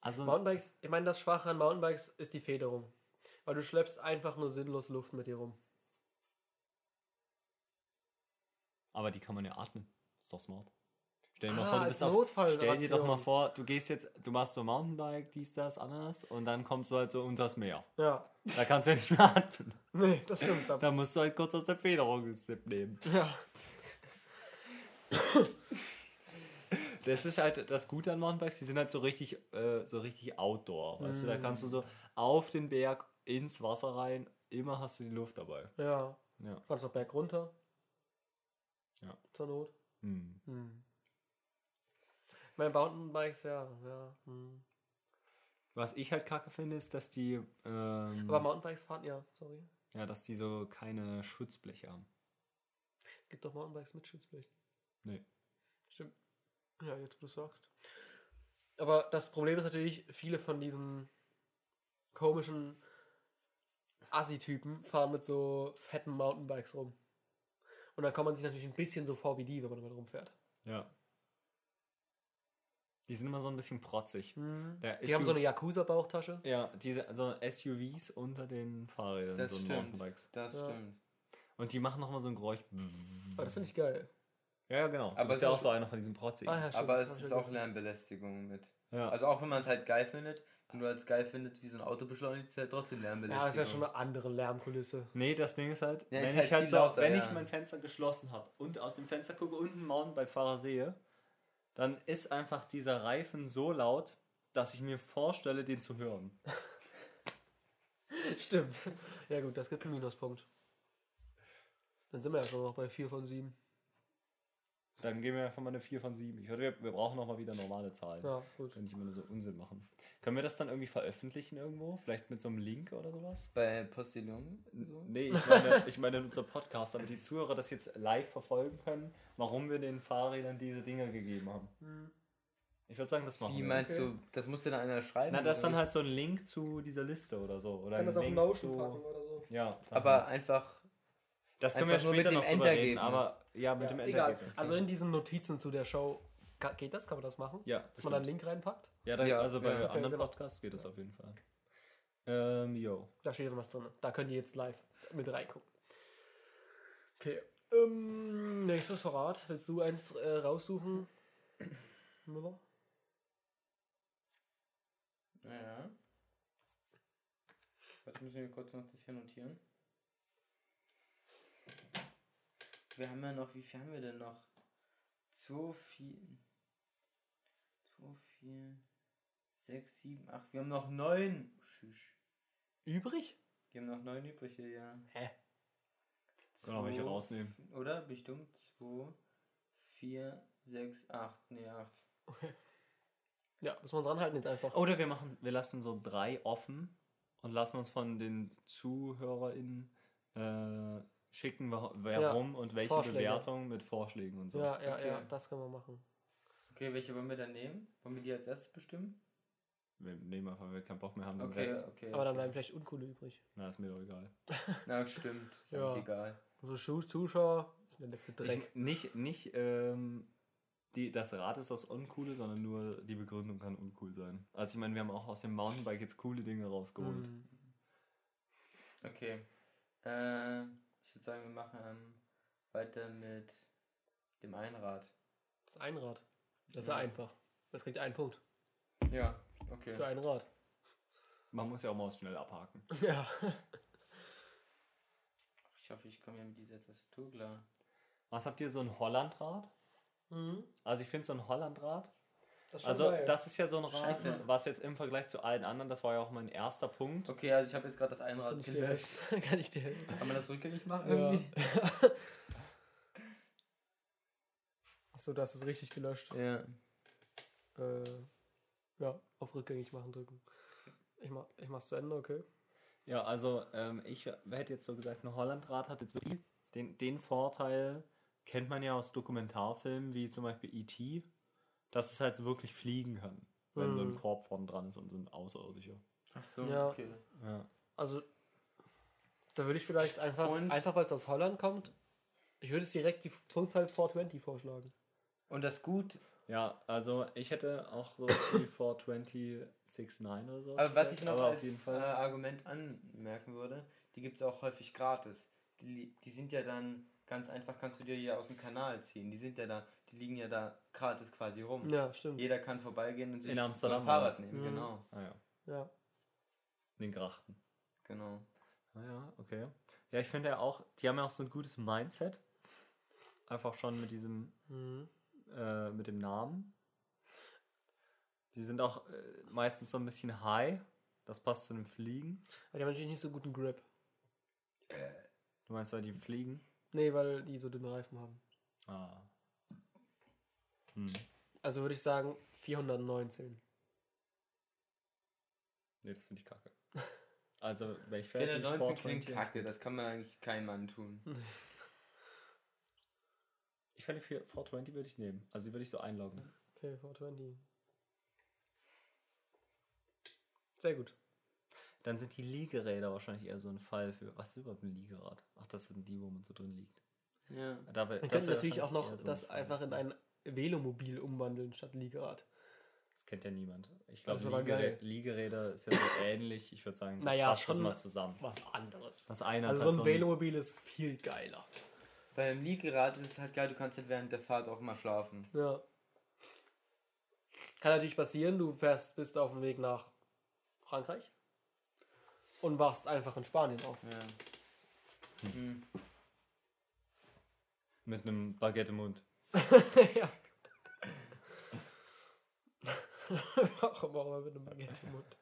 Speaker 1: Also,
Speaker 3: Mountainbikes, ich meine, das Schwache an Mountainbikes ist die Federung. Weil du schleppst einfach nur sinnlos Luft mit dir rum.
Speaker 1: Aber die kann man ja atmen. Ist doch smart. Stell dir mal
Speaker 3: Ah,
Speaker 1: vor, du bist auf. Stell dir doch mal vor, du gehst jetzt, du machst so Mountainbike, dies, das, anders und dann kommst du halt so unters Meer.
Speaker 3: Ja.
Speaker 1: Da kannst du ja nicht mehr atmen.
Speaker 3: Nee, das stimmt. Da,
Speaker 1: musst du halt kurz aus der Federung einen Sip nehmen.
Speaker 3: ja.
Speaker 1: Das ist halt das Gute an Mountainbikes, die sind halt so richtig, äh, so richtig outdoor. Weißt du, da kannst du so auf den Berg ins Wasser rein, immer hast du die Luft dabei.
Speaker 3: Ja.
Speaker 1: Ja.
Speaker 3: Kannst auch Berg runter.
Speaker 1: Ja.
Speaker 3: Zur Not.
Speaker 1: Hm.
Speaker 3: Hm. Ich meine, Mountainbikes, ja. ja. Hm.
Speaker 1: Was ich halt kacke finde, ist, dass die, ähm,
Speaker 3: Aber Mountainbikes fahren, ja, sorry.
Speaker 1: ja, dass die so keine Schutzbleche haben.
Speaker 3: Es gibt doch Mountainbikes mit Schutzblech.
Speaker 1: Nee.
Speaker 3: Stimmt. Ja, jetzt wo du sagst. Aber das Problem ist natürlich, viele von diesen komischen Assi-Typen fahren mit so fetten Mountainbikes rum. Und dann kommt man sich natürlich ein bisschen so vor wie die, wenn man damit rumfährt.
Speaker 1: Ja. Die sind immer so ein bisschen protzig. Der
Speaker 3: Die haben
Speaker 1: SUV
Speaker 3: so eine Yakuza-Bauchtasche.
Speaker 1: Ja, diese also SUVs unter den Fahrrädern,
Speaker 2: Das
Speaker 1: so
Speaker 2: stimmt.
Speaker 1: Mountainbikes.
Speaker 2: Das
Speaker 3: Ja.
Speaker 2: stimmt.
Speaker 1: Und die machen noch mal so ein Geräusch.
Speaker 3: Aber das finde ich geil.
Speaker 1: Ja, ja, genau.
Speaker 2: Aber
Speaker 1: Aber
Speaker 2: es
Speaker 1: ist ja auch so einer von diesen protzigen.
Speaker 3: Ah, ja.
Speaker 2: Aber es ist auch. Lärmbelästigung mit.
Speaker 1: ja.
Speaker 2: Also auch wenn man es halt geil findet, wenn du als geil findet, wie so ein Auto beschleunigt, ist halt trotzdem Lärmbelästigung.
Speaker 3: Ja, ist ja schon eine andere Lärmkulisse.
Speaker 1: Nee, das Ding ist halt,
Speaker 2: Ja,
Speaker 1: wenn
Speaker 2: ist
Speaker 1: ich
Speaker 2: halt
Speaker 1: halt so,
Speaker 2: lauter,
Speaker 1: wenn
Speaker 2: ja.
Speaker 1: ich mein Fenster geschlossen habe und aus dem Fenster gucke und einen Mountainbike-Fahrer sehe, dann ist einfach dieser Reifen so laut, dass ich mir vorstelle, den zu hören.
Speaker 3: Stimmt. Ja gut, das gibt einen Minuspunkt. Dann sind wir ja schon noch bei 4 von 7.
Speaker 1: Dann geben wir einfach mal eine 4 von 7. Ich würde, wir, wir brauchen noch mal wieder normale Zahlen.
Speaker 3: Ja, gut.
Speaker 1: Wenn nicht immer nur so Unsinn machen. Können wir das dann irgendwie veröffentlichen irgendwo? Vielleicht mit so einem Link oder sowas?
Speaker 2: Bei Postillon. So.
Speaker 1: Nee, ich meine, ich meine in unserem Podcast, damit die Zuhörer das jetzt live verfolgen können, warum wir den Fahrrädern diese Dinger gegeben haben. Ich würde sagen, das machen
Speaker 2: Wie
Speaker 1: wir.
Speaker 2: meinst
Speaker 3: Okay.
Speaker 2: du, das musste dann einer schreiben?
Speaker 1: Na, das ist dann halt so ein Link zu dieser Liste oder so. Oder
Speaker 3: Kann das auf
Speaker 1: Link
Speaker 3: Notion packen oder so.
Speaker 1: Ja,
Speaker 2: Aber
Speaker 1: halt.
Speaker 2: einfach.
Speaker 1: Das können wir
Speaker 2: einfach nur
Speaker 1: später
Speaker 2: mit
Speaker 1: noch
Speaker 2: dem
Speaker 1: drüber reden.
Speaker 2: Endergebnis.
Speaker 1: Aber ja, mit
Speaker 3: Ja,
Speaker 1: dem
Speaker 3: egal.
Speaker 1: Endergebnis.
Speaker 3: Also in diesen Notizen zu der Show, geht das? Kann man das machen?
Speaker 1: ja,
Speaker 3: Dass man da einen
Speaker 1: bestimmt.
Speaker 3: Link reinpackt?
Speaker 1: ja, da,
Speaker 2: Ja,
Speaker 1: also bei
Speaker 2: ja.
Speaker 1: Anderen
Speaker 3: genau.
Speaker 1: Podcasts geht das auf jeden Fall. Ähm, yo.
Speaker 3: Da steht was drin. Da könnt ihr jetzt live mit reingucken. Okay. Ähm, nächstes Verrat. Willst du eins äh, raussuchen? Müller?
Speaker 2: Ja. Warte, müssen wir kurz noch das hier notieren. Wir haben ja noch, wie viel haben wir denn noch? 2, 4, 2, 4, 6, 7, 8. Wir haben noch 9. Schüsch.
Speaker 3: Übrig?
Speaker 2: Wir haben noch 9 übrig hier, ja.
Speaker 3: Hä?
Speaker 1: Können wir welche rausnehmen.
Speaker 2: Oder? Bin ich dumm? 2, 4, 6, 8, nee, 8.
Speaker 3: Ja, müssen wir uns ranhalten jetzt einfach.
Speaker 1: Oder wir machen, wir lassen so drei offen und lassen uns von den ZuhörerInnen äh, schicken, wa- warum und welche
Speaker 3: Vorschläge.
Speaker 1: Bewertungen mit Vorschlägen und so.
Speaker 3: Ja, ja,
Speaker 2: Okay.
Speaker 3: ja, das können wir machen.
Speaker 2: Okay, welche wollen wir dann nehmen? Wollen wir die als erstes bestimmen?
Speaker 1: Wir nehmen einfach, weil wir keinen Bock mehr haben. Den
Speaker 2: Okay,
Speaker 1: Rest.
Speaker 2: okay.
Speaker 3: Aber dann
Speaker 2: okay.
Speaker 3: bleiben vielleicht Uncoole übrig.
Speaker 1: Na, ist mir doch egal.
Speaker 2: Na, stimmt. Ist
Speaker 3: Ja.
Speaker 2: eigentlich egal.
Speaker 3: So Schu- Zuschauer sind der letzte Dreck.
Speaker 1: Ich, nicht, nicht, ähm, die, das Rad ist das Uncoole, sondern nur die Begründung kann uncool sein. Also ich meine, wir haben auch aus dem Mountainbike jetzt coole Dinge rausgeholt.
Speaker 3: Hm.
Speaker 2: Okay. Äh, ich würde sagen, wir machen ähm, weiter mit dem Einrad.
Speaker 3: Das Einrad. Das ist ja einfach. Das kriegt einen Punkt
Speaker 2: Ja, okay.
Speaker 3: für ein Rad.
Speaker 1: Man muss ja auch mal schnell abhaken.
Speaker 3: Ja.
Speaker 2: Ich hoffe, ich komme ja mit dieser Tastatur klar.
Speaker 1: Was habt ihr, so ein Hollandrad?
Speaker 3: Mhm.
Speaker 1: Also ich finde so ein Hollandrad,
Speaker 3: Das ist
Speaker 1: also
Speaker 3: geil.
Speaker 1: das ist ja so ein Rad,
Speaker 2: Scheiße.
Speaker 1: was jetzt im Vergleich zu allen anderen, das war ja auch mein erster Punkt.
Speaker 2: Okay, also ich habe jetzt gerade das Einrad
Speaker 3: kann ich, dir
Speaker 2: gelöscht.
Speaker 3: helfen? kann ich dir helfen?
Speaker 2: Kann man das rückgängig machen
Speaker 3: Ja.
Speaker 2: irgendwie?
Speaker 3: Achso, du hast es richtig gelöscht.
Speaker 2: Ja.
Speaker 3: Äh, ja, auf rückgängig machen drücken. Ich, mach, ich mach's zu Ende, okay?
Speaker 1: Ja, also ähm, ich hätte jetzt so gesagt, ein Hollandrad hat jetzt wirklich den, den Vorteil, kennt man ja aus Dokumentarfilmen, wie zum Beispiel E.T., dass es halt so wirklich fliegen kann, wenn so ein
Speaker 3: Mhm.
Speaker 1: Korb vorne dran ist und so ein Außerirdischer.
Speaker 2: Ach so,
Speaker 3: Ja.
Speaker 2: okay.
Speaker 1: Ja.
Speaker 3: Also, da würde ich vielleicht einfach,
Speaker 2: Und-
Speaker 3: einfach weil es aus Holland kommt, ich würde es direkt die Punktzahl 420 vorschlagen.
Speaker 2: Und das Gut,
Speaker 1: ja, also ich hätte auch so die 42069 oder so.
Speaker 2: aber was ich noch als
Speaker 1: auf jeden
Speaker 2: äh,
Speaker 1: Fall.
Speaker 2: Argument anmerken würde, die gibt es auch häufig gratis. Die, die sind ja dann ganz einfach, kannst du dir ja aus dem Kanal ziehen. Die sind ja da, die liegen ja da gratis quasi rum.
Speaker 3: Ja, stimmt.
Speaker 2: Jeder kann vorbeigehen und sich
Speaker 1: In Amsterdam
Speaker 2: Fahrrad nehmen.
Speaker 3: Mhm.
Speaker 2: Genau,
Speaker 1: Ah ja,
Speaker 3: Ja.
Speaker 1: in den Grachten.
Speaker 2: genau.
Speaker 1: Ah ja, okay. Ja, ich finde ja auch, die haben ja auch so ein gutes Mindset. Einfach schon mit diesem
Speaker 3: Mhm.
Speaker 1: äh, mit dem Namen. Die sind auch äh, meistens so ein bisschen high. Das passt zu dem Fliegen.
Speaker 3: Aber die haben natürlich nicht so guten Grip.
Speaker 1: Du meinst, weil die fliegen?
Speaker 3: Nee, weil die so dünne Reifen haben.
Speaker 1: Ah. Hm.
Speaker 3: Also würde ich sagen 419.
Speaker 1: Nee, das finde ich kacke. Also, welch fertig?
Speaker 2: 419 klingt
Speaker 1: 420.
Speaker 2: kacke, das kann man eigentlich keinem Mann tun.
Speaker 1: Ich fände 4 420 würde ich nehmen. Also, die würde ich so einloggen.
Speaker 3: Okay, 420. Sehr gut.
Speaker 1: Dann sind die Liegeräder wahrscheinlich eher so ein Fall für. Was ist überhaupt ein Liegerad? Ach, das sind die, wo man so drin liegt.
Speaker 2: Ja.
Speaker 1: Da wär-
Speaker 3: Man
Speaker 1: das
Speaker 3: könnte natürlich auch noch
Speaker 1: so ein
Speaker 3: das
Speaker 1: Fall.
Speaker 3: einfach in ein Velomobil umwandeln statt Liegerad.
Speaker 1: Das kennt ja niemand. Ich glaube,
Speaker 3: Das
Speaker 1: Liegerä
Speaker 3: geil.
Speaker 1: Liegeräder ist ja so ähnlich. Ich würde sagen, das
Speaker 3: Naja,
Speaker 1: fasst das
Speaker 3: schon-
Speaker 1: mal zusammen.
Speaker 3: Was anderes.
Speaker 1: Das eine
Speaker 3: Also
Speaker 1: hat
Speaker 3: so ein
Speaker 1: halt
Speaker 3: Velomobil ist viel geiler.
Speaker 2: Beim Liegerad ist es halt geil, du kannst halt während der Fahrt auch mal schlafen.
Speaker 3: Ja. Kann natürlich passieren, du fährst, bist auf dem Weg nach Frankreich und wachst einfach in Spanien auf.
Speaker 2: Ja. Hm.
Speaker 1: mit einem Baguette im Mund.
Speaker 3: ja. Warum auch immer mit einem Baguette im Mund.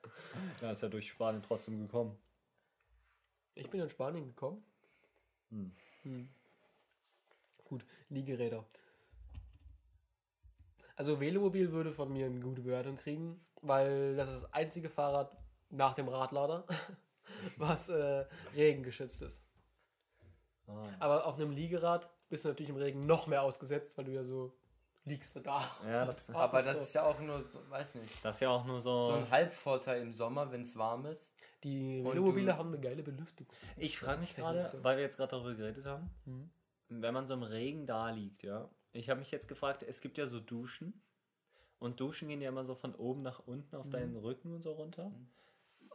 Speaker 1: Ja, ist ja durch Spanien trotzdem gekommen.
Speaker 3: Ich bin in Spanien gekommen.
Speaker 1: Hm.
Speaker 3: Hm. Gut, Liegeräder. Also Velomobil würde von mir eine gute Bewertung kriegen, weil das ist das einzige Fahrrad nach dem Radlader, was äh, regengeschützt ist.
Speaker 1: Ah.
Speaker 3: Aber auf einem Liegerad bist du natürlich im Regen noch mehr ausgesetzt, weil du ja so liegst du da.
Speaker 1: Ja, das,
Speaker 2: Aber das
Speaker 3: so.
Speaker 2: ist ja auch nur, so, weiß nicht,
Speaker 1: das ist ja auch nur so.
Speaker 2: so ein Halbvorteil im Sommer, wenn es warm ist.
Speaker 3: Die
Speaker 2: du-
Speaker 3: haben eine geile Belüftung.
Speaker 1: ich frage mich gerade, weil wir jetzt gerade darüber geredet haben,
Speaker 3: Mhm.
Speaker 1: wenn man so im Regen da liegt, ja. Ich habe mich jetzt gefragt, es gibt ja so Duschen. Und Duschen gehen ja immer so von oben nach unten auf deinen Rücken und so runter.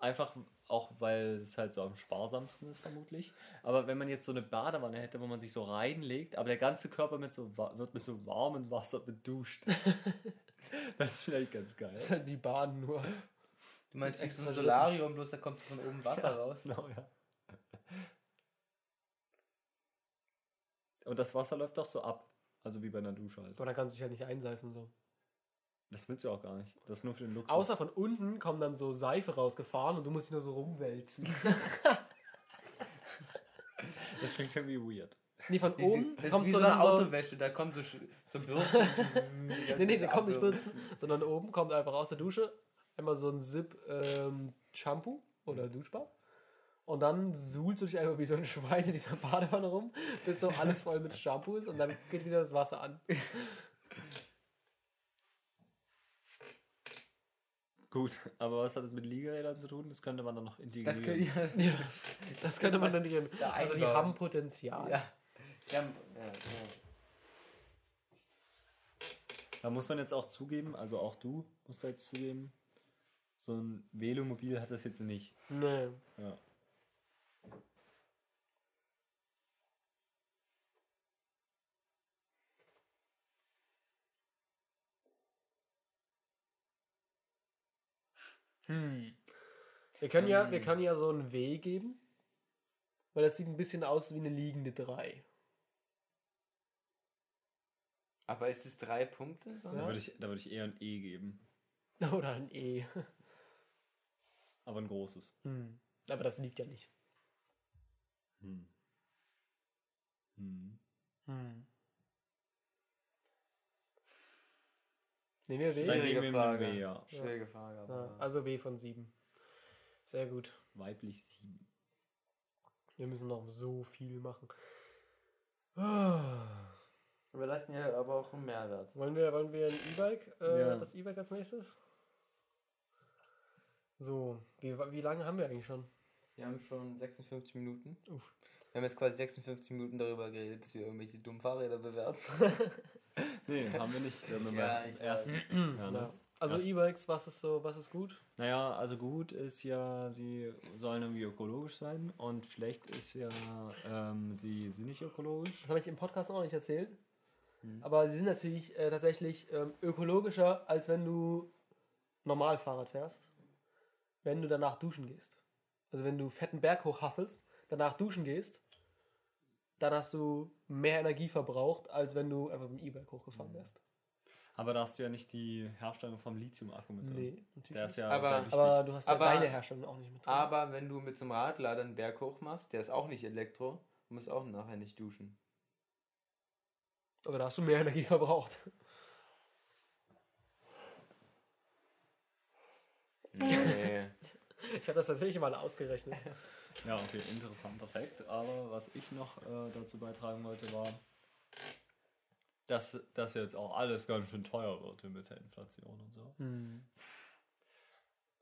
Speaker 1: Einfach auch, weil es halt so am sparsamsten ist, vermutlich. Aber wenn man jetzt so eine Badewanne hätte, wo man sich so reinlegt, aber der ganze Körper mit so, wird mit so warmem Wasser beduscht. das ist vielleicht ganz geil.
Speaker 3: Das ist halt wie Bahn nur.
Speaker 2: Du meinst wie
Speaker 3: Extra
Speaker 2: so ein. Solarium, bloß da kommt von oben Wasser
Speaker 3: Ja.
Speaker 2: raus.
Speaker 1: Genau, ja. Und das Wasser läuft auch so ab. Also wie bei einer Dusche halt.
Speaker 3: Aber dann kannst du dich halt nicht einseifen so.
Speaker 1: Das willst du auch gar nicht. Das ist nur für den Luxus.
Speaker 3: Außer von unten kommt dann so Seife rausgefahren und du musst dich nur so rumwälzen.
Speaker 1: das klingt irgendwie weird.
Speaker 3: Nee, von oben
Speaker 2: das ist
Speaker 3: kommt
Speaker 2: wie
Speaker 3: so,
Speaker 2: so eine. Autowäsche, da kommt so, so Bürsten.
Speaker 3: Nee, nee, der kommt nicht Bürsten, sondern oben kommt einfach aus der Dusche einmal so ein Zip ähm, Shampoo oder Duschbad. Und dann suhlst du dich einfach wie so ein Schwein in dieser Badewanne rum, bis so alles voll mit Shampoo ist und dann geht wieder das Wasser an.
Speaker 1: Gut, aber was hat das mit Liegerädern zu tun? Das könnte man dann noch integrieren.
Speaker 2: Das könnte ja.
Speaker 3: Ja, das könnte man dann nicht.
Speaker 2: Da
Speaker 3: Also die haben Potenzial.
Speaker 2: Ja. Ja, ja, ja.
Speaker 1: Da muss man jetzt auch zugeben, also auch du musst da jetzt zugeben, so ein Velomobil hat das jetzt nicht.
Speaker 3: Nee.
Speaker 1: Ja.
Speaker 3: Hm. Wir können ja, wir können ja so ein W geben, weil das sieht ein bisschen aus wie eine liegende 3.
Speaker 2: Aber ist es drei Punkte? So?
Speaker 1: Da würde ich, da würde ich eher ein E geben.
Speaker 3: Oder ein E.
Speaker 1: Aber ein großes.
Speaker 3: Hm. Aber das liegt ja nicht.
Speaker 1: Hm. Hm.
Speaker 3: Hm. Nehmen wir W?
Speaker 1: Dann
Speaker 2: Schwierige Frage.
Speaker 1: W, ja.
Speaker 2: Schwierige Frage.
Speaker 3: Ja, also W von 7. Sehr gut.
Speaker 1: Weiblich 7.
Speaker 3: Wir müssen noch so viel machen.
Speaker 2: Wir leisten ja aber auch einen Mehrwert.
Speaker 3: Wollen wir, wollen wir ein E-Bike? Äh,
Speaker 1: Ja.
Speaker 3: Das E-Bike als nächstes? So, wie, wie lange haben wir eigentlich schon?
Speaker 2: Wir haben schon 56 Minuten.
Speaker 3: Uff.
Speaker 2: Wir haben jetzt quasi 56 Minuten darüber geredet, dass wir irgendwelche dummen Fahrräder bewerten.
Speaker 1: Nee, haben wir nicht. Wir haben
Speaker 2: Ja,
Speaker 1: immer
Speaker 2: ich
Speaker 1: erst.
Speaker 2: weiß.
Speaker 1: Ja, ne?
Speaker 3: Also E-Bikes, was ist so, was ist gut?
Speaker 1: Naja, also gut ist ja, sie sollen irgendwie ökologisch sein und schlecht ist ja, ähm, sie sind nicht ökologisch.
Speaker 3: Das habe ich im Podcast auch nicht erzählt.
Speaker 1: Hm.
Speaker 3: Aber sie sind natürlich äh, tatsächlich ähm, ökologischer, als wenn du normal Fahrrad fährst. Wenn du danach duschen gehst. Also wenn du fetten Berg hochhasselst, danach duschen gehst, dann hast du mehr Energie verbraucht, als wenn du einfach mit dem E-Bike hochgefahren
Speaker 1: Hm.
Speaker 3: wärst.
Speaker 1: Aber da hast du ja nicht die Herstellung vom Lithium-Akku mit drin.
Speaker 3: Nee, natürlich
Speaker 1: Der ist ja
Speaker 2: Aber-
Speaker 1: sehr wichtig.
Speaker 3: Aber du hast ja
Speaker 2: Aber-
Speaker 3: deine Herstellung auch nicht mit drin.
Speaker 2: Aber wenn du mit so einem Radlader einen Berg hoch machst, der ist auch nicht Elektro, du musst auch nachher nicht duschen.
Speaker 3: Aber da hast du mehr Energie verbraucht.
Speaker 2: Nee.
Speaker 3: Ich habe das tatsächlich mal ausgerechnet.
Speaker 1: Ja, okay, interessanter Fakt. Aber was ich noch äh, dazu beitragen wollte, war, dass das jetzt auch alles ganz schön teuer wird mit der Inflation und so.
Speaker 3: Hm.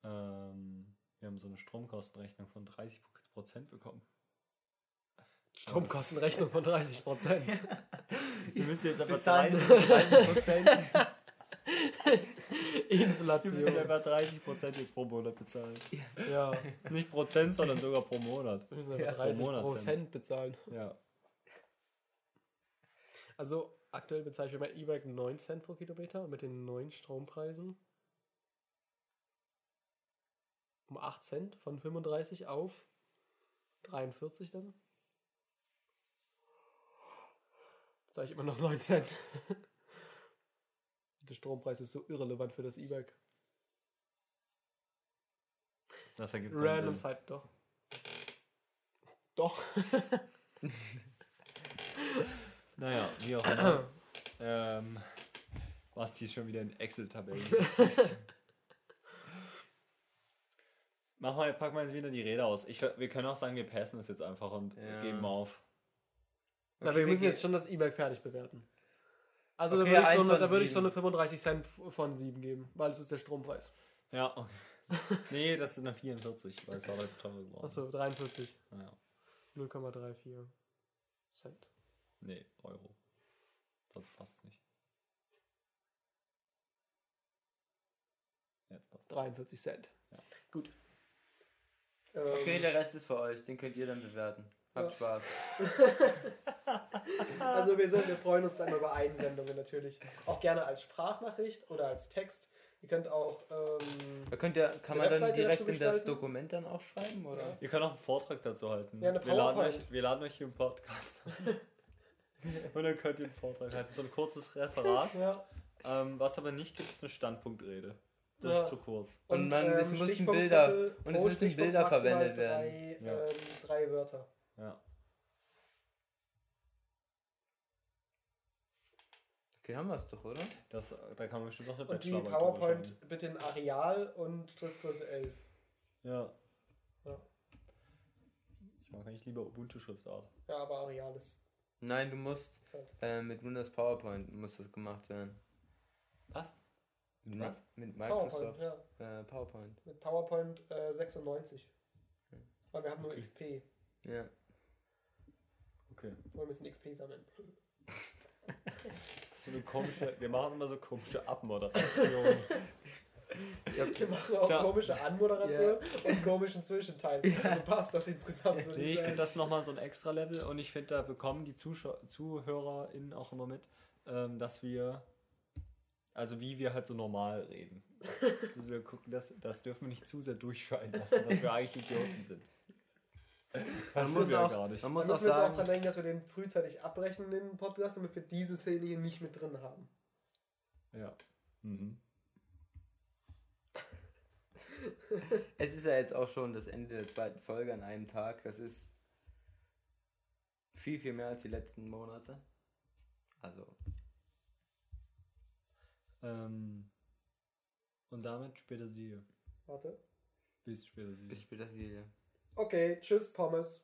Speaker 1: Ähm, wir haben so eine Stromkostenrechnung von 30% bekommen.
Speaker 3: Stromkostenrechnung von 30 Prozent.
Speaker 1: Wir müssen jetzt einfach
Speaker 2: Bezahlen
Speaker 1: 30, 30 Prozent. Wir müssen
Speaker 3: Inflation.
Speaker 1: einfach 30 Prozent jetzt pro Monat bezahlen.
Speaker 3: Ja,
Speaker 1: Nicht Prozent, sondern sogar pro Monat.
Speaker 3: wir müssen
Speaker 2: Ja,
Speaker 3: einfach
Speaker 2: pro
Speaker 3: 30
Speaker 1: Monat
Speaker 3: bezahlen.
Speaker 1: Ja.
Speaker 3: Also aktuell bezahle ich für mein E-Bike 9 Cent pro Kilometer mit den neuen Strompreisen um 8 Cent von 35 auf 43 dann. Zahle ich immer noch 9 Cent. Der Strompreis ist so irrelevant für das E-Bike.
Speaker 1: Das ergibt
Speaker 3: Random
Speaker 1: Sinn.
Speaker 3: Zeit, doch. Doch.
Speaker 1: Naja, wie auch immer. ähm, was die schon wieder in Excel-Tabellen. Mach mal, pack mal jetzt wieder die Rede aus. Ich, wir können auch sagen, wir passen es jetzt einfach und
Speaker 2: Ja.
Speaker 1: geben auf.
Speaker 3: Na,
Speaker 2: Okay,
Speaker 3: wir
Speaker 2: wir
Speaker 3: müssen jetzt schon das E-Bike fertig bewerten. Also
Speaker 2: Okay,
Speaker 3: da würde ich, so eine, würde ich so
Speaker 2: sieben.
Speaker 3: eine 35 Cent von 7 geben, weil es ist der Strompreis.
Speaker 1: Ja, okay. nee, das sind dann 44, weil es war jetzt teurer geworden.
Speaker 3: Achso, 43.
Speaker 1: Ja.
Speaker 3: 0,34 Cent.
Speaker 1: Nee, Euro. Sonst passt es nicht. Jetzt passt es.
Speaker 3: 43 Cent.
Speaker 1: Ja.
Speaker 3: Gut.
Speaker 2: Okay,
Speaker 3: Ähm,
Speaker 2: der Rest ist für euch, den könnt ihr dann bewerten. Habt
Speaker 3: Ja.
Speaker 2: Spaß.
Speaker 3: also wir, sind, wir freuen uns dann über Einsendungen natürlich. Auch gerne als Sprachnachricht oder als Text. Ihr könnt auch ähm,
Speaker 2: Da könnt ihr, kann man dann direkt in das? Dokument dann auch schreiben, oder?
Speaker 3: Ja.
Speaker 1: Wir können auch einen Vortrag dazu halten.
Speaker 3: Ja, eine
Speaker 1: wir, laden euch, wir laden euch hier im Podcast. Und dann könnt ihr einen Vortrag halten. So ein kurzes Referat.
Speaker 3: ja.
Speaker 1: ähm, was aber nicht gibt, ist eine Standpunktrede. Das
Speaker 3: Ja.
Speaker 1: ist zu kurz.
Speaker 2: Und man- es müssen Bilder- und es müssen Bilder verwendet
Speaker 3: drei,
Speaker 2: werden.
Speaker 3: Ähm, drei Wörter.
Speaker 1: Ja.
Speaker 2: Okay, haben wir es doch, oder?
Speaker 1: Das, da kann man bestimmt noch eine
Speaker 3: Und die PowerPoint bitte in Areal und Schriftgröße 11.
Speaker 1: Ja.
Speaker 3: Ja.
Speaker 1: Ich mag eigentlich lieber Ubuntu-Schriftart.
Speaker 3: Ja, aber Areal ist,
Speaker 2: Nein, du musst äh, mit Windows PowerPoint muss das gemacht werden.
Speaker 1: Was?
Speaker 2: Mit,
Speaker 1: Was?
Speaker 2: mit
Speaker 3: PowerPoint,
Speaker 2: Microsoft
Speaker 3: ja.
Speaker 2: äh, PowerPoint.
Speaker 3: Mit PowerPoint äh, 96. Weil wir haben nur
Speaker 1: Okay.
Speaker 3: XP.
Speaker 2: Ja.
Speaker 1: Okay.
Speaker 3: Wir müssen XP sammeln.
Speaker 1: Das ist so eine komische, wir machen immer so komische Abmoderationen.
Speaker 3: Wir machen auch
Speaker 1: Da-
Speaker 3: komische Anmoderation und komischen Zwischenteil. Also passt das insgesamt. würde
Speaker 1: Nee, ich
Speaker 3: sagen.
Speaker 1: finde das nochmal so ein extra Level und ich finde, da bekommen die Zuschau ZuhörerInnen auch immer mit, ähm, dass wir, also wie wir halt so normal reden. Das müssen wir gucken, das, das dürfen wir nicht zu sehr durchscheinen lassen, dass wir eigentlich Idioten sind.
Speaker 2: Man
Speaker 1: Das sind
Speaker 2: muss,
Speaker 1: wir ja
Speaker 2: auch,
Speaker 1: gar nicht.
Speaker 2: man
Speaker 3: Da
Speaker 2: muss
Speaker 3: müssen
Speaker 2: auch
Speaker 3: wir jetzt auch
Speaker 2: sagen,
Speaker 3: dran denken, dass wir den frühzeitig abbrechen, den Podcast, damit wir diese Szene hier nicht mit drin haben.
Speaker 1: Ja. Mhm.
Speaker 2: es ist ja jetzt auch schon das Ende der zweiten Folge an einem Tag. Das ist viel, viel mehr als die letzten Monate. Also,
Speaker 1: Ähm, und damit später siehe.
Speaker 3: Warte.
Speaker 1: Bis später siehe.
Speaker 2: bis später, Silja.
Speaker 3: Okay, tschüss, Pommes.